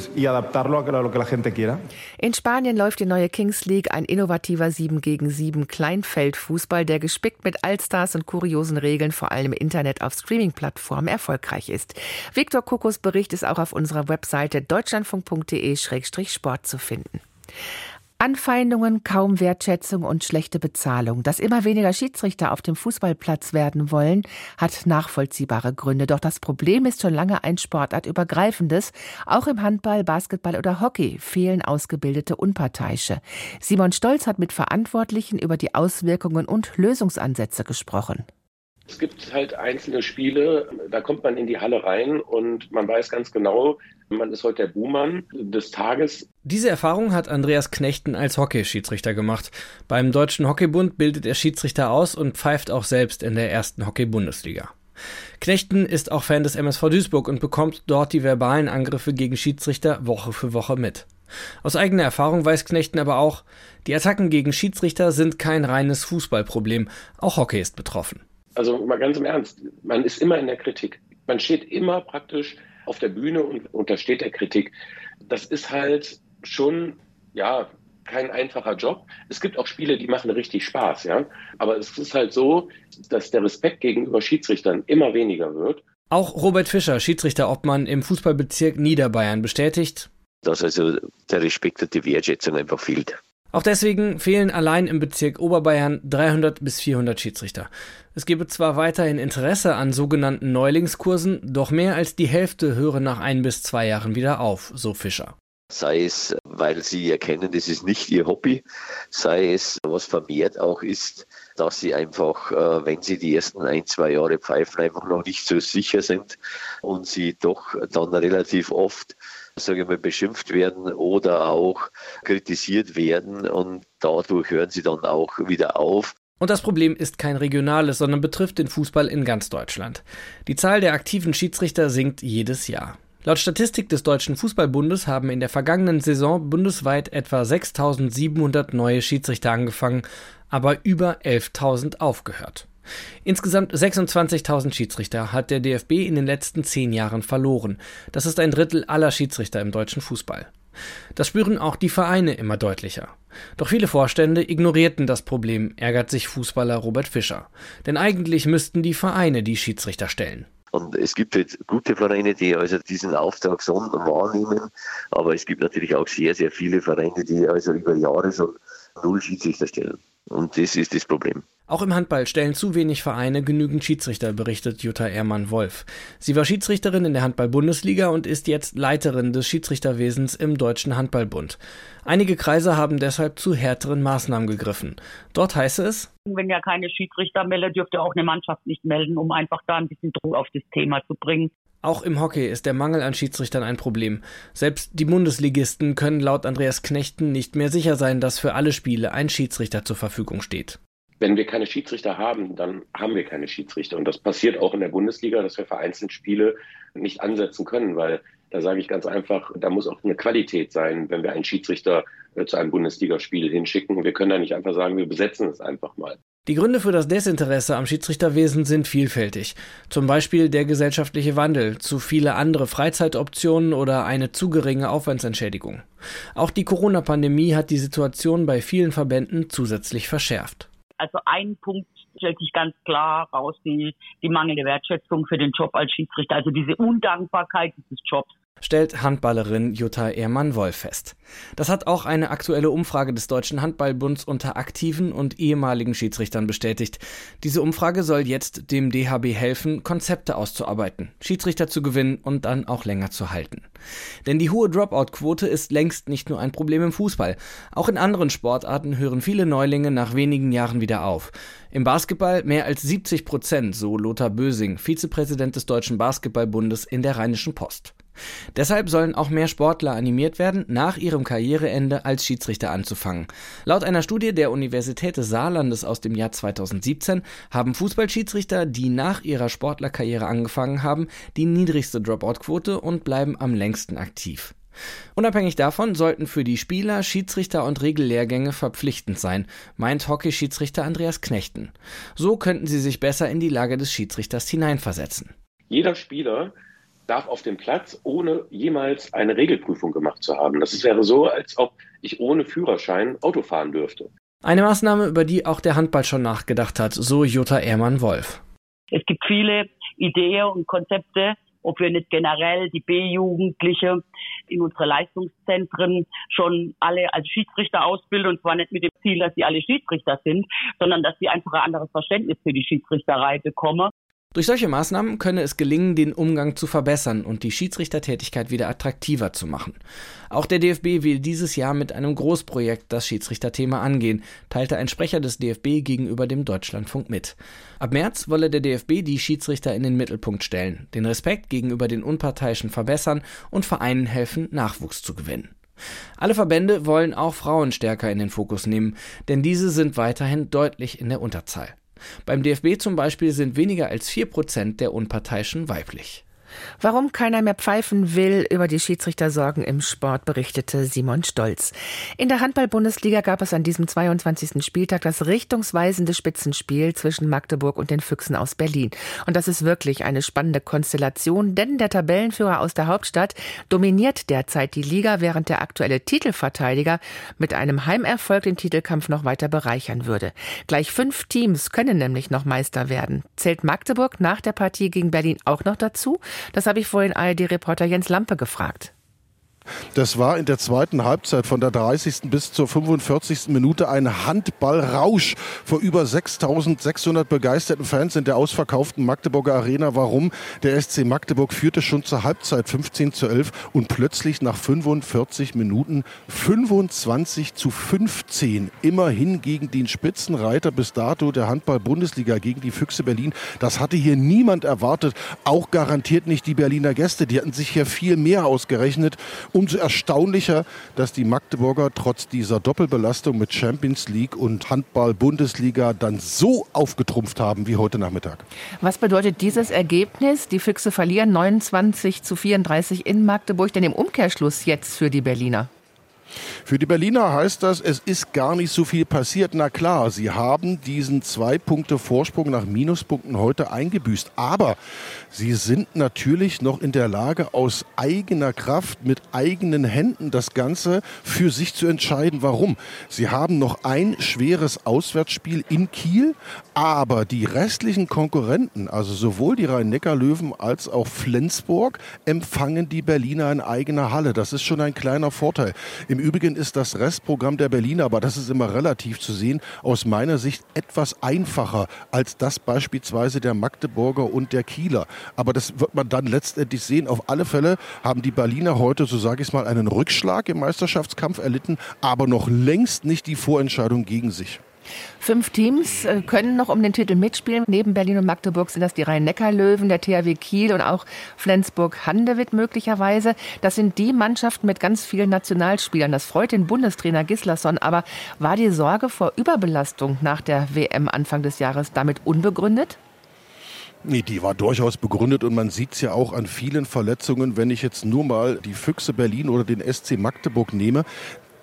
S2: In Spanien läuft die neue Kings League, ein innovativer 7 gegen 7 Kleinfeldfußball, der gespickt mit Allstars und kuriosen Regeln vor allem im Internet auf Streaming-Plattformen erfolgreich ist. Viktor Kokos Bericht ist auch auf unserer Webseite deutschlandfunk deutschlandfunk.de-sport zu finden. Anfeindungen, kaum Wertschätzung und schlechte Bezahlung. Dass immer weniger Schiedsrichter auf dem Fußballplatz werden wollen, hat nachvollziehbare Gründe. Doch das Problem ist schon lange ein sportartübergreifendes. Auch im Handball, Basketball oder Hockey fehlen ausgebildete Unparteiische. Simon Stolz hat mit Verantwortlichen über die Auswirkungen und Lösungsansätze gesprochen.
S16: Es gibt halt einzelne Spiele, da kommt man in die Halle rein und man weiß ganz genau, man ist heute der Buhmann des Tages.
S17: Diese Erfahrung hat Andreas Knechten als Hockeyschiedsrichter gemacht. Beim Deutschen Hockeybund bildet er Schiedsrichter aus und pfeift auch selbst in der ersten Hockey-Bundesliga. Knechten ist auch Fan des MSV Duisburg und bekommt dort die verbalen Angriffe gegen Schiedsrichter Woche für Woche mit. Aus eigener Erfahrung weiß Knechten aber auch, die Attacken gegen Schiedsrichter sind kein reines Fußballproblem, auch Hockey ist betroffen.
S16: Also mal ganz im Ernst, man ist immer in der Kritik. Man steht immer praktisch auf der Bühne und untersteht der Kritik. Das ist halt schon, ja, kein einfacher Job. Es gibt auch Spiele, die machen richtig Spaß, ja. Aber es ist halt so, dass der Respekt gegenüber Schiedsrichtern immer weniger wird.
S17: Auch Robert Fischer, Schiedsrichter-Obmann im Fußballbezirk Niederbayern, bestätigt,
S18: dass also der Respekt und die Wertschätzung einfach fehlt.
S17: Auch deswegen fehlen allein im Bezirk Oberbayern 300 bis 400 Schiedsrichter. Es gebe zwar weiterhin Interesse an sogenannten Neulingskursen, doch mehr als die Hälfte höre nach ein bis zwei Jahren wieder auf, so Fischer.
S18: Sei es, weil sie erkennen, das ist nicht ihr Hobby, sei es, was vermehrt auch ist, dass sie einfach, äh, wenn sie die ersten ein, zwei Jahre pfeifen, einfach noch nicht so sicher sind und sie doch dann relativ oft sage ich mal, beschimpft werden oder auch kritisiert werden und dadurch hören sie dann auch wieder auf.
S17: Und das Problem ist kein regionales, sondern betrifft den Fußball in ganz Deutschland. Die Zahl der aktiven Schiedsrichter sinkt jedes Jahr. Laut Statistik des Deutschen Fußballbundes haben in der vergangenen Saison bundesweit etwa 6700 neue Schiedsrichter angefangen, aber über 11.000 aufgehört. Insgesamt 26.000 Schiedsrichter hat der DFB in den letzten zehn Jahren verloren. Das ist ein Drittel aller Schiedsrichter im deutschen Fußball. Das spüren auch die Vereine immer deutlicher. Doch viele Vorstände ignorierten das Problem, ärgert sich Fußballer Robert Fischer. Denn eigentlich müssten die Vereine die Schiedsrichter stellen.
S18: Und es gibt jetzt gute Vereine, die also diesen Auftrag so wahrnehmen, aber es gibt natürlich auch sehr, sehr viele Vereine, die also über Jahre schon null Schiedsrichter stellen. Und das ist das Problem.
S17: Auch im Handball stellen zu wenig Vereine genügend Schiedsrichter, berichtet Jutta Ehrmann-Wolf. Sie war Schiedsrichterin in der Handball-Bundesliga und ist jetzt Leiterin des Schiedsrichterwesens im Deutschen Handballbund. Einige Kreise haben deshalb zu härteren Maßnahmen gegriffen. Dort heiße es,
S19: wenn ja keine Schiedsrichter melden, dürfte auch eine Mannschaft nicht melden, um einfach da ein bisschen Druck auf das Thema zu bringen.
S17: Auch im Hockey ist der Mangel an Schiedsrichtern ein Problem. Selbst die Bundesligisten können laut Andreas Knechten nicht mehr sicher sein, dass für alle Spiele ein Schiedsrichter zur Verfügung steht
S16: wenn wir keine Schiedsrichter haben, dann haben wir keine Schiedsrichter. Und das passiert auch in der Bundesliga, dass wir vereinzelt Spiele nicht ansetzen können, weil da sage ich ganz einfach, da muss auch eine Qualität sein, wenn wir einen Schiedsrichter äh, zu einem Bundesligaspiel hinschicken. Wir können da nicht einfach sagen, wir besetzen es einfach mal.
S17: Die Gründe für das Desinteresse am Schiedsrichterwesen sind vielfältig. Zum Beispiel der gesellschaftliche Wandel, zu viele andere Freizeitoptionen oder eine zu geringe Aufwandsentschädigung. Auch die Corona-Pandemie hat die Situation bei vielen Verbänden zusätzlich verschärft.
S19: Also ein Punkt stellt sich ganz klar raus, die, die mangelnde Wertschätzung für den Job als Schiedsrichter, also diese Undankbarkeit dieses Jobs
S17: stellt Handballerin Jutta Ehrmann-Wolf fest. Das hat auch eine aktuelle Umfrage des Deutschen Handballbunds unter aktiven und ehemaligen Schiedsrichtern bestätigt. Diese Umfrage soll jetzt dem DHB helfen, Konzepte auszuarbeiten, Schiedsrichter zu gewinnen und dann auch länger zu halten. Denn die hohe Dropout-Quote ist längst nicht nur ein Problem im Fußball. Auch in anderen Sportarten hören viele Neulinge nach wenigen Jahren wieder auf. Im Basketball mehr als 70 Prozent, so Lothar Bösing, Vizepräsident des Deutschen Basketballbundes in der Rheinischen Post. Deshalb sollen auch mehr Sportler animiert werden, nach ihrem Karriereende als Schiedsrichter anzufangen. Laut einer Studie der Universität des Saarlandes aus dem Jahr 2017 haben Fußballschiedsrichter, die nach ihrer Sportlerkarriere angefangen haben, die niedrigste Dropout-Quote und bleiben am längsten aktiv. Unabhängig davon sollten für die Spieler Schiedsrichter und Regellehrgänge verpflichtend sein, meint Hockeyschiedsrichter Andreas Knechten. So könnten sie sich besser in die Lage des Schiedsrichters hineinversetzen.
S16: Jeder Spieler darf auf dem Platz, ohne jemals eine Regelprüfung gemacht zu haben. Das wäre so, als ob ich ohne Führerschein Auto fahren dürfte.
S17: Eine Maßnahme, über die auch der Handball schon nachgedacht hat, so Jutta Ehrmann-Wolf.
S19: Es gibt viele Ideen und Konzepte, ob wir nicht generell die B-Jugendliche in unsere Leistungszentren schon alle als Schiedsrichter ausbilden und zwar nicht mit dem Ziel, dass sie alle Schiedsrichter sind, sondern dass sie einfach ein anderes Verständnis für die Schiedsrichterei bekommen.
S17: Durch solche Maßnahmen könne es gelingen, den Umgang zu verbessern und die Schiedsrichtertätigkeit wieder attraktiver zu machen. Auch der DFB will dieses Jahr mit einem Großprojekt das Schiedsrichterthema angehen, teilte ein Sprecher des DFB gegenüber dem Deutschlandfunk mit. Ab März wolle der DFB die Schiedsrichter in den Mittelpunkt stellen, den Respekt gegenüber den Unparteiischen verbessern und Vereinen helfen, Nachwuchs zu gewinnen. Alle Verbände wollen auch Frauen stärker in den Fokus nehmen, denn diese sind weiterhin deutlich in der Unterzahl. Beim DFB zum Beispiel sind weniger als vier Prozent der Unparteiischen weiblich.
S2: Warum keiner mehr pfeifen will, über die Schiedsrichtersorgen im Sport berichtete Simon Stolz. In der Handball-Bundesliga gab es an diesem 22. Spieltag das richtungsweisende Spitzenspiel zwischen Magdeburg und den Füchsen aus Berlin. Und das ist wirklich eine spannende Konstellation, denn der Tabellenführer aus der Hauptstadt dominiert derzeit die Liga, während der aktuelle Titelverteidiger mit einem Heimerfolg den Titelkampf noch weiter bereichern würde. Gleich fünf Teams können nämlich noch Meister werden. Zählt Magdeburg nach der Partie gegen Berlin auch noch dazu? Das habe ich vorhin ARD-Reporter Jens Lampe gefragt.
S20: Das war in der zweiten Halbzeit von der 30. bis zur 45. Minute ein Handballrausch vor über 6600 begeisterten Fans in der ausverkauften Magdeburger Arena. Warum? Der SC Magdeburg führte schon zur Halbzeit 15 zu 11 und plötzlich nach 45 Minuten 25 zu 15. Immerhin gegen den Spitzenreiter bis dato der Handball-Bundesliga gegen die Füchse Berlin. Das hatte hier niemand erwartet. Auch garantiert nicht die Berliner Gäste. Die hatten sich hier viel mehr ausgerechnet. Umso erstaunlicher, dass die Magdeburger trotz dieser Doppelbelastung mit Champions League und Handball-Bundesliga dann so aufgetrumpft haben wie heute Nachmittag.
S2: Was bedeutet dieses Ergebnis? Die Füchse verlieren 29 zu 34 in Magdeburg, denn im Umkehrschluss jetzt für die Berliner.
S20: Für die Berliner heißt das, es ist gar nicht so viel passiert. Na klar, sie haben diesen zwei Punkte Vorsprung nach Minuspunkten heute eingebüßt. Aber sie sind natürlich noch in der Lage, aus eigener Kraft, mit eigenen Händen das Ganze für sich zu entscheiden. Warum? Sie haben noch ein schweres Auswärtsspiel in Kiel, aber die restlichen Konkurrenten, also sowohl die Rhein-Neckar-Löwen als auch Flensburg, empfangen die Berliner in eigener Halle. Das ist schon ein kleiner Vorteil. Im Übrigen ist das Restprogramm der Berliner, aber das ist immer relativ zu sehen, aus meiner Sicht etwas einfacher als das beispielsweise der Magdeburger und der Kieler. Aber das wird man dann letztendlich sehen. Auf alle Fälle haben die Berliner heute, so sage ich es mal, einen Rückschlag im Meisterschaftskampf erlitten, aber noch längst nicht die Vorentscheidung gegen sich.
S2: Fünf Teams äh, können noch um den Titel mitspielen. Neben Berlin und Magdeburg sind das die Rhein-Neckar-Löwen, der THW Kiel und auch Flensburg-Handewitt möglicherweise. Das sind die Mannschaften mit ganz vielen Nationalspielern. Das freut den Bundestrainer Gislason. Aber war die Sorge vor Überbelastung nach der WM Anfang des Jahres damit unbegründet?
S20: Nee, die war durchaus begründet und man sieht es ja auch an vielen Verletzungen. Wenn ich jetzt nur mal die Füchse Berlin oder den SC Magdeburg nehme,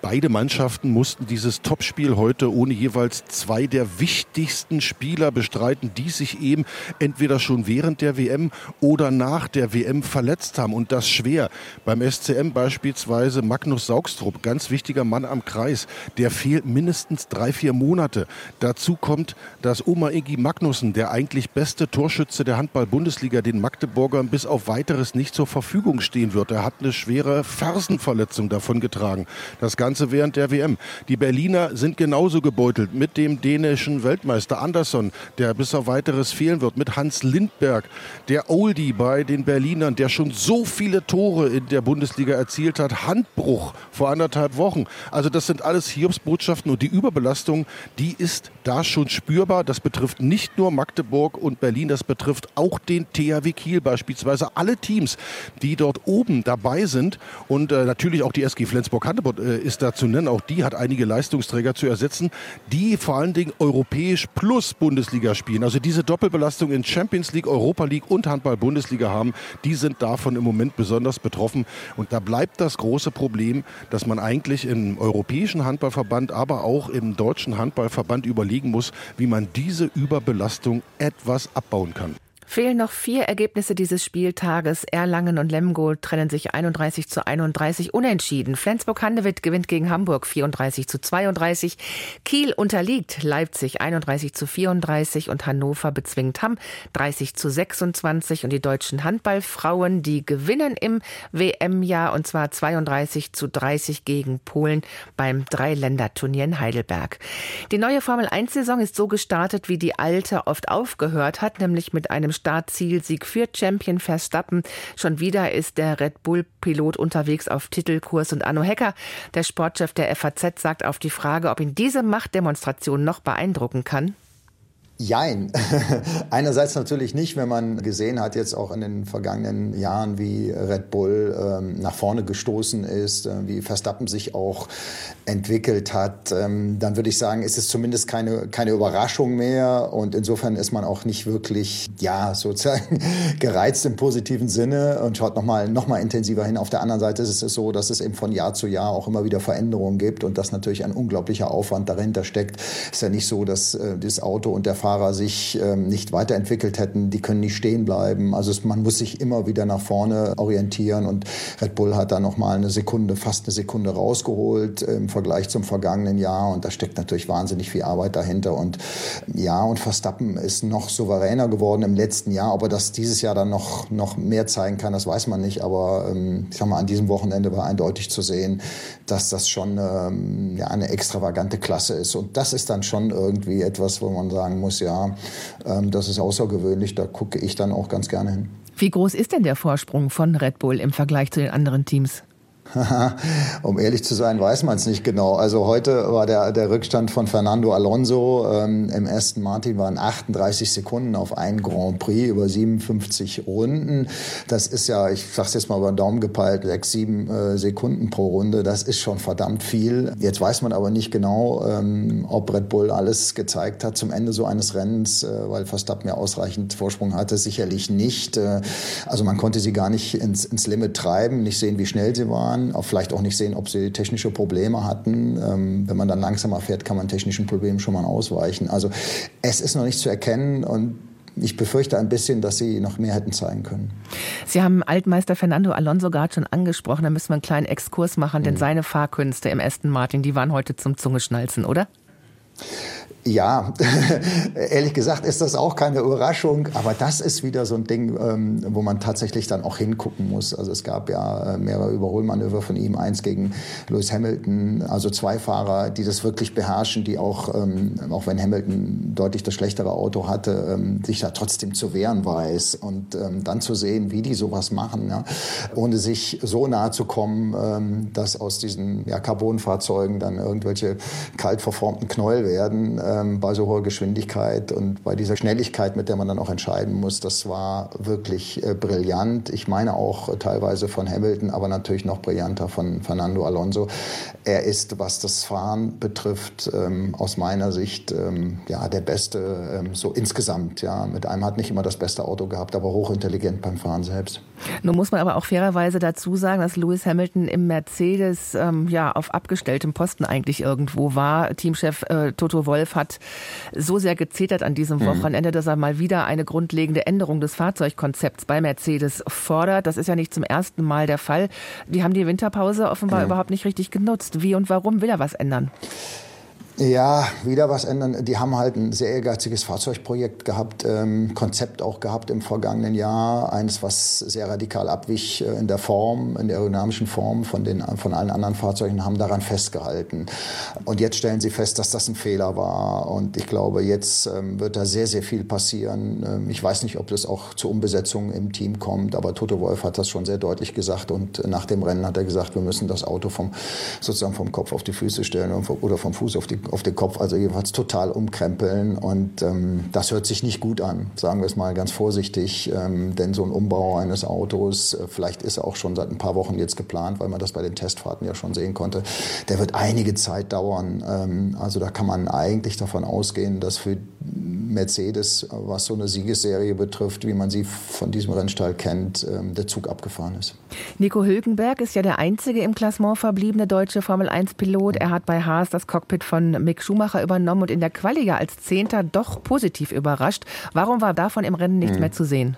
S20: Beide Mannschaften mussten dieses Topspiel heute ohne jeweils zwei der wichtigsten Spieler bestreiten, die sich eben entweder schon während der WM oder nach der WM verletzt haben. Und das schwer. Beim SCM beispielsweise Magnus Saugstrup, ganz wichtiger Mann am Kreis, der fehlt mindestens drei, vier Monate. Dazu kommt, dass Oma Iggy Magnussen, der eigentlich beste Torschütze der Handball-Bundesliga, den Magdeburgern bis auf weiteres nicht zur Verfügung stehen wird. Er hat eine schwere Fersenverletzung davon getragen. Das Ganze während der WM. Die Berliner sind genauso gebeutelt mit dem dänischen Weltmeister Andersson, der bis auf weiteres fehlen wird, mit Hans Lindberg, der Oldie bei den Berlinern, der schon so viele Tore in der Bundesliga erzielt hat. Handbruch vor anderthalb Wochen. Also das sind alles Hiobsbotschaften und die Überbelastung, die ist da schon spürbar. Das betrifft nicht nur Magdeburg und Berlin, das betrifft auch den THW Kiel beispielsweise. Alle Teams, die dort oben dabei sind und äh, natürlich auch die SG Flensburg-Handeburg äh, ist da zu nennen. Auch die hat einige Leistungsträger zu ersetzen, die vor allen Dingen europäisch plus Bundesliga spielen. Also diese Doppelbelastung in Champions League, Europa League und Handball-Bundesliga haben, die sind davon im Moment besonders betroffen. Und da bleibt das große Problem, dass man eigentlich im Europäischen Handballverband, aber auch im Deutschen Handballverband überlegen muss, wie man diese Überbelastung etwas abbauen kann.
S2: Fehlen noch vier Ergebnisse dieses Spieltages. Erlangen und Lemgo trennen sich 31 zu 31 unentschieden. Flensburg-Handewitt gewinnt gegen Hamburg 34 zu 32. Kiel unterliegt Leipzig 31 zu 34 und Hannover bezwingt Hamm 30 zu 26. Und die deutschen Handballfrauen, die gewinnen im WM-Jahr und zwar 32 zu 30 gegen Polen beim Dreiländerturnier in Heidelberg. Die neue Formel-1-Saison ist so gestartet, wie die alte oft aufgehört hat, nämlich mit einem Startzielsieg für Champion Verstappen. Schon wieder ist der Red Bull-Pilot unterwegs auf Titelkurs und Arno Hecker, der Sportchef der FAZ, sagt auf die Frage, ob ihn diese Machtdemonstration noch beeindrucken kann.
S21: Jein. Einerseits natürlich nicht, wenn man gesehen hat, jetzt auch in den vergangenen Jahren, wie Red Bull ähm, nach vorne gestoßen ist, äh, wie Verstappen sich auch entwickelt hat, ähm, dann würde ich sagen, ist es zumindest keine, keine Überraschung mehr. Und insofern ist man auch nicht wirklich, ja, sozusagen gereizt im positiven Sinne und schaut nochmal noch mal intensiver hin. Auf der anderen Seite ist es so, dass es eben von Jahr zu Jahr auch immer wieder Veränderungen gibt und dass natürlich ein unglaublicher Aufwand dahinter steckt. Ist ja nicht so, dass äh, das Auto und der Fahrer sich ähm, nicht weiterentwickelt hätten, die können nicht stehen bleiben. Also es, man muss sich immer wieder nach vorne orientieren und Red Bull hat da noch mal eine Sekunde, fast eine Sekunde rausgeholt im Vergleich zum vergangenen Jahr. Und da steckt natürlich wahnsinnig viel Arbeit dahinter. Und ja und Verstappen ist noch souveräner geworden im letzten Jahr, aber dass dieses Jahr dann noch noch mehr zeigen kann, das weiß man nicht. Aber ähm, ich sag mal, an diesem Wochenende war eindeutig zu sehen, dass das schon ähm, ja, eine extravagante Klasse ist. Und das ist dann schon irgendwie etwas, wo man sagen muss Jahr. Ähm, das ist außergewöhnlich, da gucke ich dann auch ganz gerne hin.
S2: Wie groß ist denn der Vorsprung von Red Bull im Vergleich zu den anderen Teams?
S21: um ehrlich zu sein, weiß man es nicht genau. Also heute war der, der Rückstand von Fernando Alonso ähm, im Aston Martin waren 38 Sekunden auf ein Grand Prix über 57 Runden. Das ist ja, ich sag's jetzt mal über den Daumen gepeilt, sechs, sieben äh, Sekunden pro Runde. Das ist schon verdammt viel. Jetzt weiß man aber nicht genau, ähm, ob Red Bull alles gezeigt hat zum Ende so eines Rennens, äh, weil Verstappen ja ausreichend Vorsprung hatte. Sicherlich nicht. Äh, also man konnte sie gar nicht ins, ins Limit treiben, nicht sehen, wie schnell sie waren fahren, auch vielleicht auch nicht sehen, ob sie technische Probleme hatten. Ähm, wenn man dann langsamer fährt, kann man technischen Problemen schon mal ausweichen. Also es ist noch nicht zu erkennen und ich befürchte ein bisschen, dass sie noch mehr hätten zeigen können.
S2: Sie haben Altmeister Fernando Alonso gerade schon angesprochen. Da müssen wir einen kleinen Exkurs machen, denn mhm. seine Fahrkünste im Aston Martin, die waren heute zum Zungeschnalzen, oder?
S21: Ja, ehrlich gesagt ist das auch keine Überraschung, aber das ist wieder so ein Ding, ähm, wo man tatsächlich dann auch hingucken muss. Also es gab ja äh, mehrere Überholmanöver von ihm, eins gegen Lewis Hamilton, also zwei Fahrer, die das wirklich beherrschen, die auch, ähm, auch wenn Hamilton deutlich das schlechtere Auto hatte, ähm, sich da trotzdem zu wehren weiß und dann zu sehen, wie die sowas machen, ohne sich so nahe zu kommen, dass aus diesen Carbonfahrzeugen dann irgendwelche kalt verformten Knäuel werden ähm, bei so hoher Geschwindigkeit und bei dieser Schnelligkeit, mit der man dann auch entscheiden muss, das war wirklich äh, brillant. Ich meine auch äh, teilweise von Hamilton, aber natürlich noch brillanter von Fernando Alonso. Er ist, was das Fahren betrifft, ähm, aus meiner Sicht ähm, ja der Beste ähm, so insgesamt. Ja, mit einem hat nicht immer das beste Auto gehabt, aber hochintelligent beim Fahren selbst.
S2: Nun muss man aber auch fairerweise dazu sagen, dass Lewis Hamilton im Mercedes ähm, ja auf abgestelltem Posten eigentlich irgendwo war. Teamchef äh, Toto Wolf hat so sehr gezetert an diesem mhm. Wochenende, dass er mal wieder eine grundlegende Änderung des Fahrzeugkonzepts bei Mercedes fordert. Das ist ja nicht zum ersten Mal der Fall. Die haben die Winterpause offenbar mhm. überhaupt nicht richtig genutzt. Wie und warum will er was ändern?
S21: Ja, wieder was ändern. Die haben halt ein sehr ehrgeiziges Fahrzeugprojekt gehabt, ähm, Konzept auch gehabt im vergangenen Jahr. Eines, was sehr radikal abwich äh, in der Form, in der aerodynamischen Form von, den, von allen anderen Fahrzeugen, haben daran festgehalten. Und jetzt stellen sie fest, dass das ein Fehler war. Und ich glaube, jetzt ähm, wird da sehr, sehr viel passieren. Ähm, ich weiß nicht, ob das auch zur Umbesetzung im Team kommt, aber Toto Wolf hat das schon sehr deutlich gesagt. Und nach dem Rennen hat er gesagt, wir müssen das Auto vom, sozusagen vom Kopf auf die Füße stellen oder vom Fuß auf die auf den Kopf, also jedenfalls total umkrempeln. Und ähm, das hört sich nicht gut an, sagen wir es mal ganz vorsichtig. Ähm, denn so ein Umbau eines Autos, äh, vielleicht ist er auch schon seit ein paar Wochen jetzt geplant, weil man das bei den Testfahrten ja schon sehen konnte, der wird einige Zeit dauern. Ähm, also da kann man eigentlich davon ausgehen, dass für Mercedes, was so eine Siegesserie betrifft, wie man sie von diesem Rennstall kennt, ähm, der Zug abgefahren ist.
S2: Nico Hülkenberg ist ja der einzige im Klassement verbliebene deutsche Formel-1-Pilot. Er hat bei Haas das Cockpit von Mick Schumacher übernommen und in der Quali als Zehnter doch positiv überrascht. Warum war davon im Rennen nichts mhm. mehr zu sehen?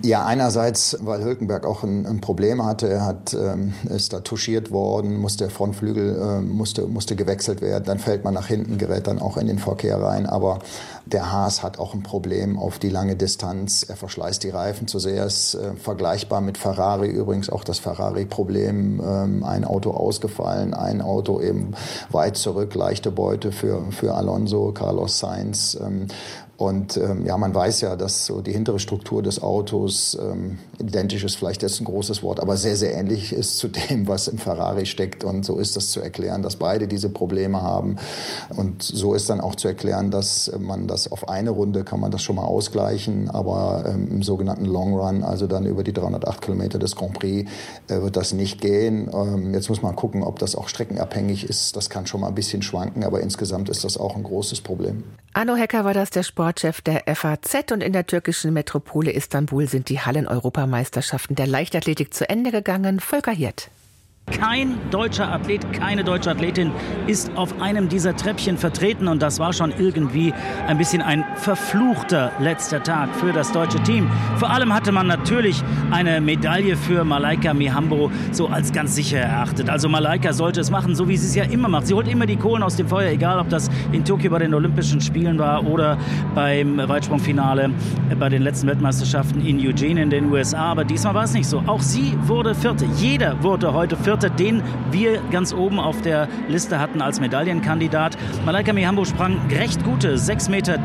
S21: Ja, einerseits, weil Hülkenberg auch ein, ein Problem hatte. Er hat, ähm, ist da touchiert worden, musste der Frontflügel äh, musste, musste gewechselt werden. Dann fällt man nach hinten, gerät dann auch in den Verkehr rein. Aber der Haas hat auch ein Problem auf die lange Distanz. Er verschleißt die Reifen zu sehr. Ist äh, vergleichbar mit Ferrari übrigens auch das Ferrari-Problem. Ähm, ein Auto ausgefallen, ein Auto eben weit zurück, leichte Beute für, für Alonso, Carlos Sainz. Ähm, und ähm, ja, man weiß ja, dass so die hintere Struktur des Autos ähm, identisch ist, vielleicht jetzt ein großes Wort, aber sehr, sehr ähnlich ist zu dem, was im Ferrari steckt. Und so ist das zu erklären, dass beide diese Probleme haben. Und so ist dann auch zu erklären, dass man das auf eine Runde kann man das schon mal ausgleichen, aber ähm, im sogenannten Long Run, also dann über die 308 Kilometer des Grand Prix, äh, wird das nicht gehen. Ähm, jetzt muss man gucken, ob das auch streckenabhängig ist. Das kann schon mal ein bisschen schwanken, aber insgesamt ist das auch ein großes Problem.
S2: Arno Hecker war das der Sportchef der FAZ und in der türkischen Metropole Istanbul sind die Hallen-Europameisterschaften der Leichtathletik zu Ende gegangen. Volker Hirt.
S22: Kein deutscher Athlet, keine deutsche Athletin ist auf einem dieser Treppchen vertreten und das war schon irgendwie ein bisschen ein verfluchter letzter Tag für das deutsche Team. Vor allem hatte man natürlich eine Medaille für Malaika Mihambo so als ganz sicher erachtet. Also Malaika sollte es machen, so wie sie es ja immer macht. Sie holt immer die Kohlen aus dem Feuer, egal ob das in Tokio bei den Olympischen Spielen war oder beim Weitsprungfinale bei den letzten Weltmeisterschaften in Eugene in den USA. Aber diesmal war es nicht so. Auch sie wurde Vierte. Jeder wurde heute Vierte. Vierte, den wir ganz oben auf der Liste hatten als Medaillenkandidat. Malaika Mihambo sprang recht gute 6,83 Meter,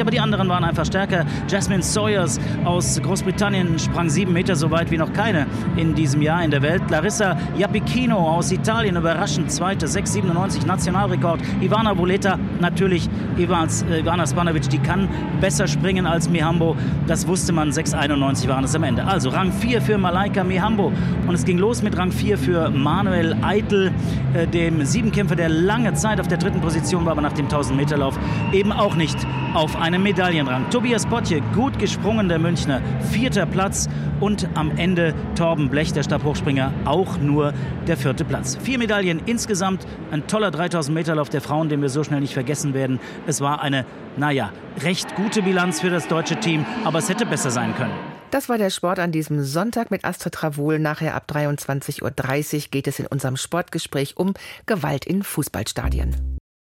S22: aber die anderen waren einfach stärker. Jasmine Sawyers aus Großbritannien sprang 7 Meter so weit wie noch keine in diesem Jahr in der Welt. Larissa Japicchino aus Italien überraschend zweite, 6,97 Nationalrekord. Ivana Voleta natürlich, Ivans, äh, Ivana Spanovic, die kann besser springen als Mihambo. Das wusste man, 6,91 waren es am Ende. Also Rang 4 für Malaika Mihambo und es ging los mit Rang 4 für für Manuel Eitel, äh, dem Siebenkämpfer, der lange Zeit auf der dritten Position war, aber nach dem 1000-Meter-Lauf eben auch nicht auf einem Medaillenrang. Tobias Potje, gut gesprungen, der Münchner, vierter Platz und am Ende Torben Blech, der Stabhochspringer, auch nur der vierte Platz. Vier Medaillen insgesamt, ein toller 3000-Meter-Lauf der Frauen, den wir so schnell nicht vergessen werden. Es war eine, naja, recht gute Bilanz für das deutsche Team, aber es hätte besser sein können.
S2: Das war der Sport an diesem Sonntag mit Astrid Travol. Nachher ab 23.30 Uhr geht es in unserem Sportgespräch um Gewalt in Fußballstadien.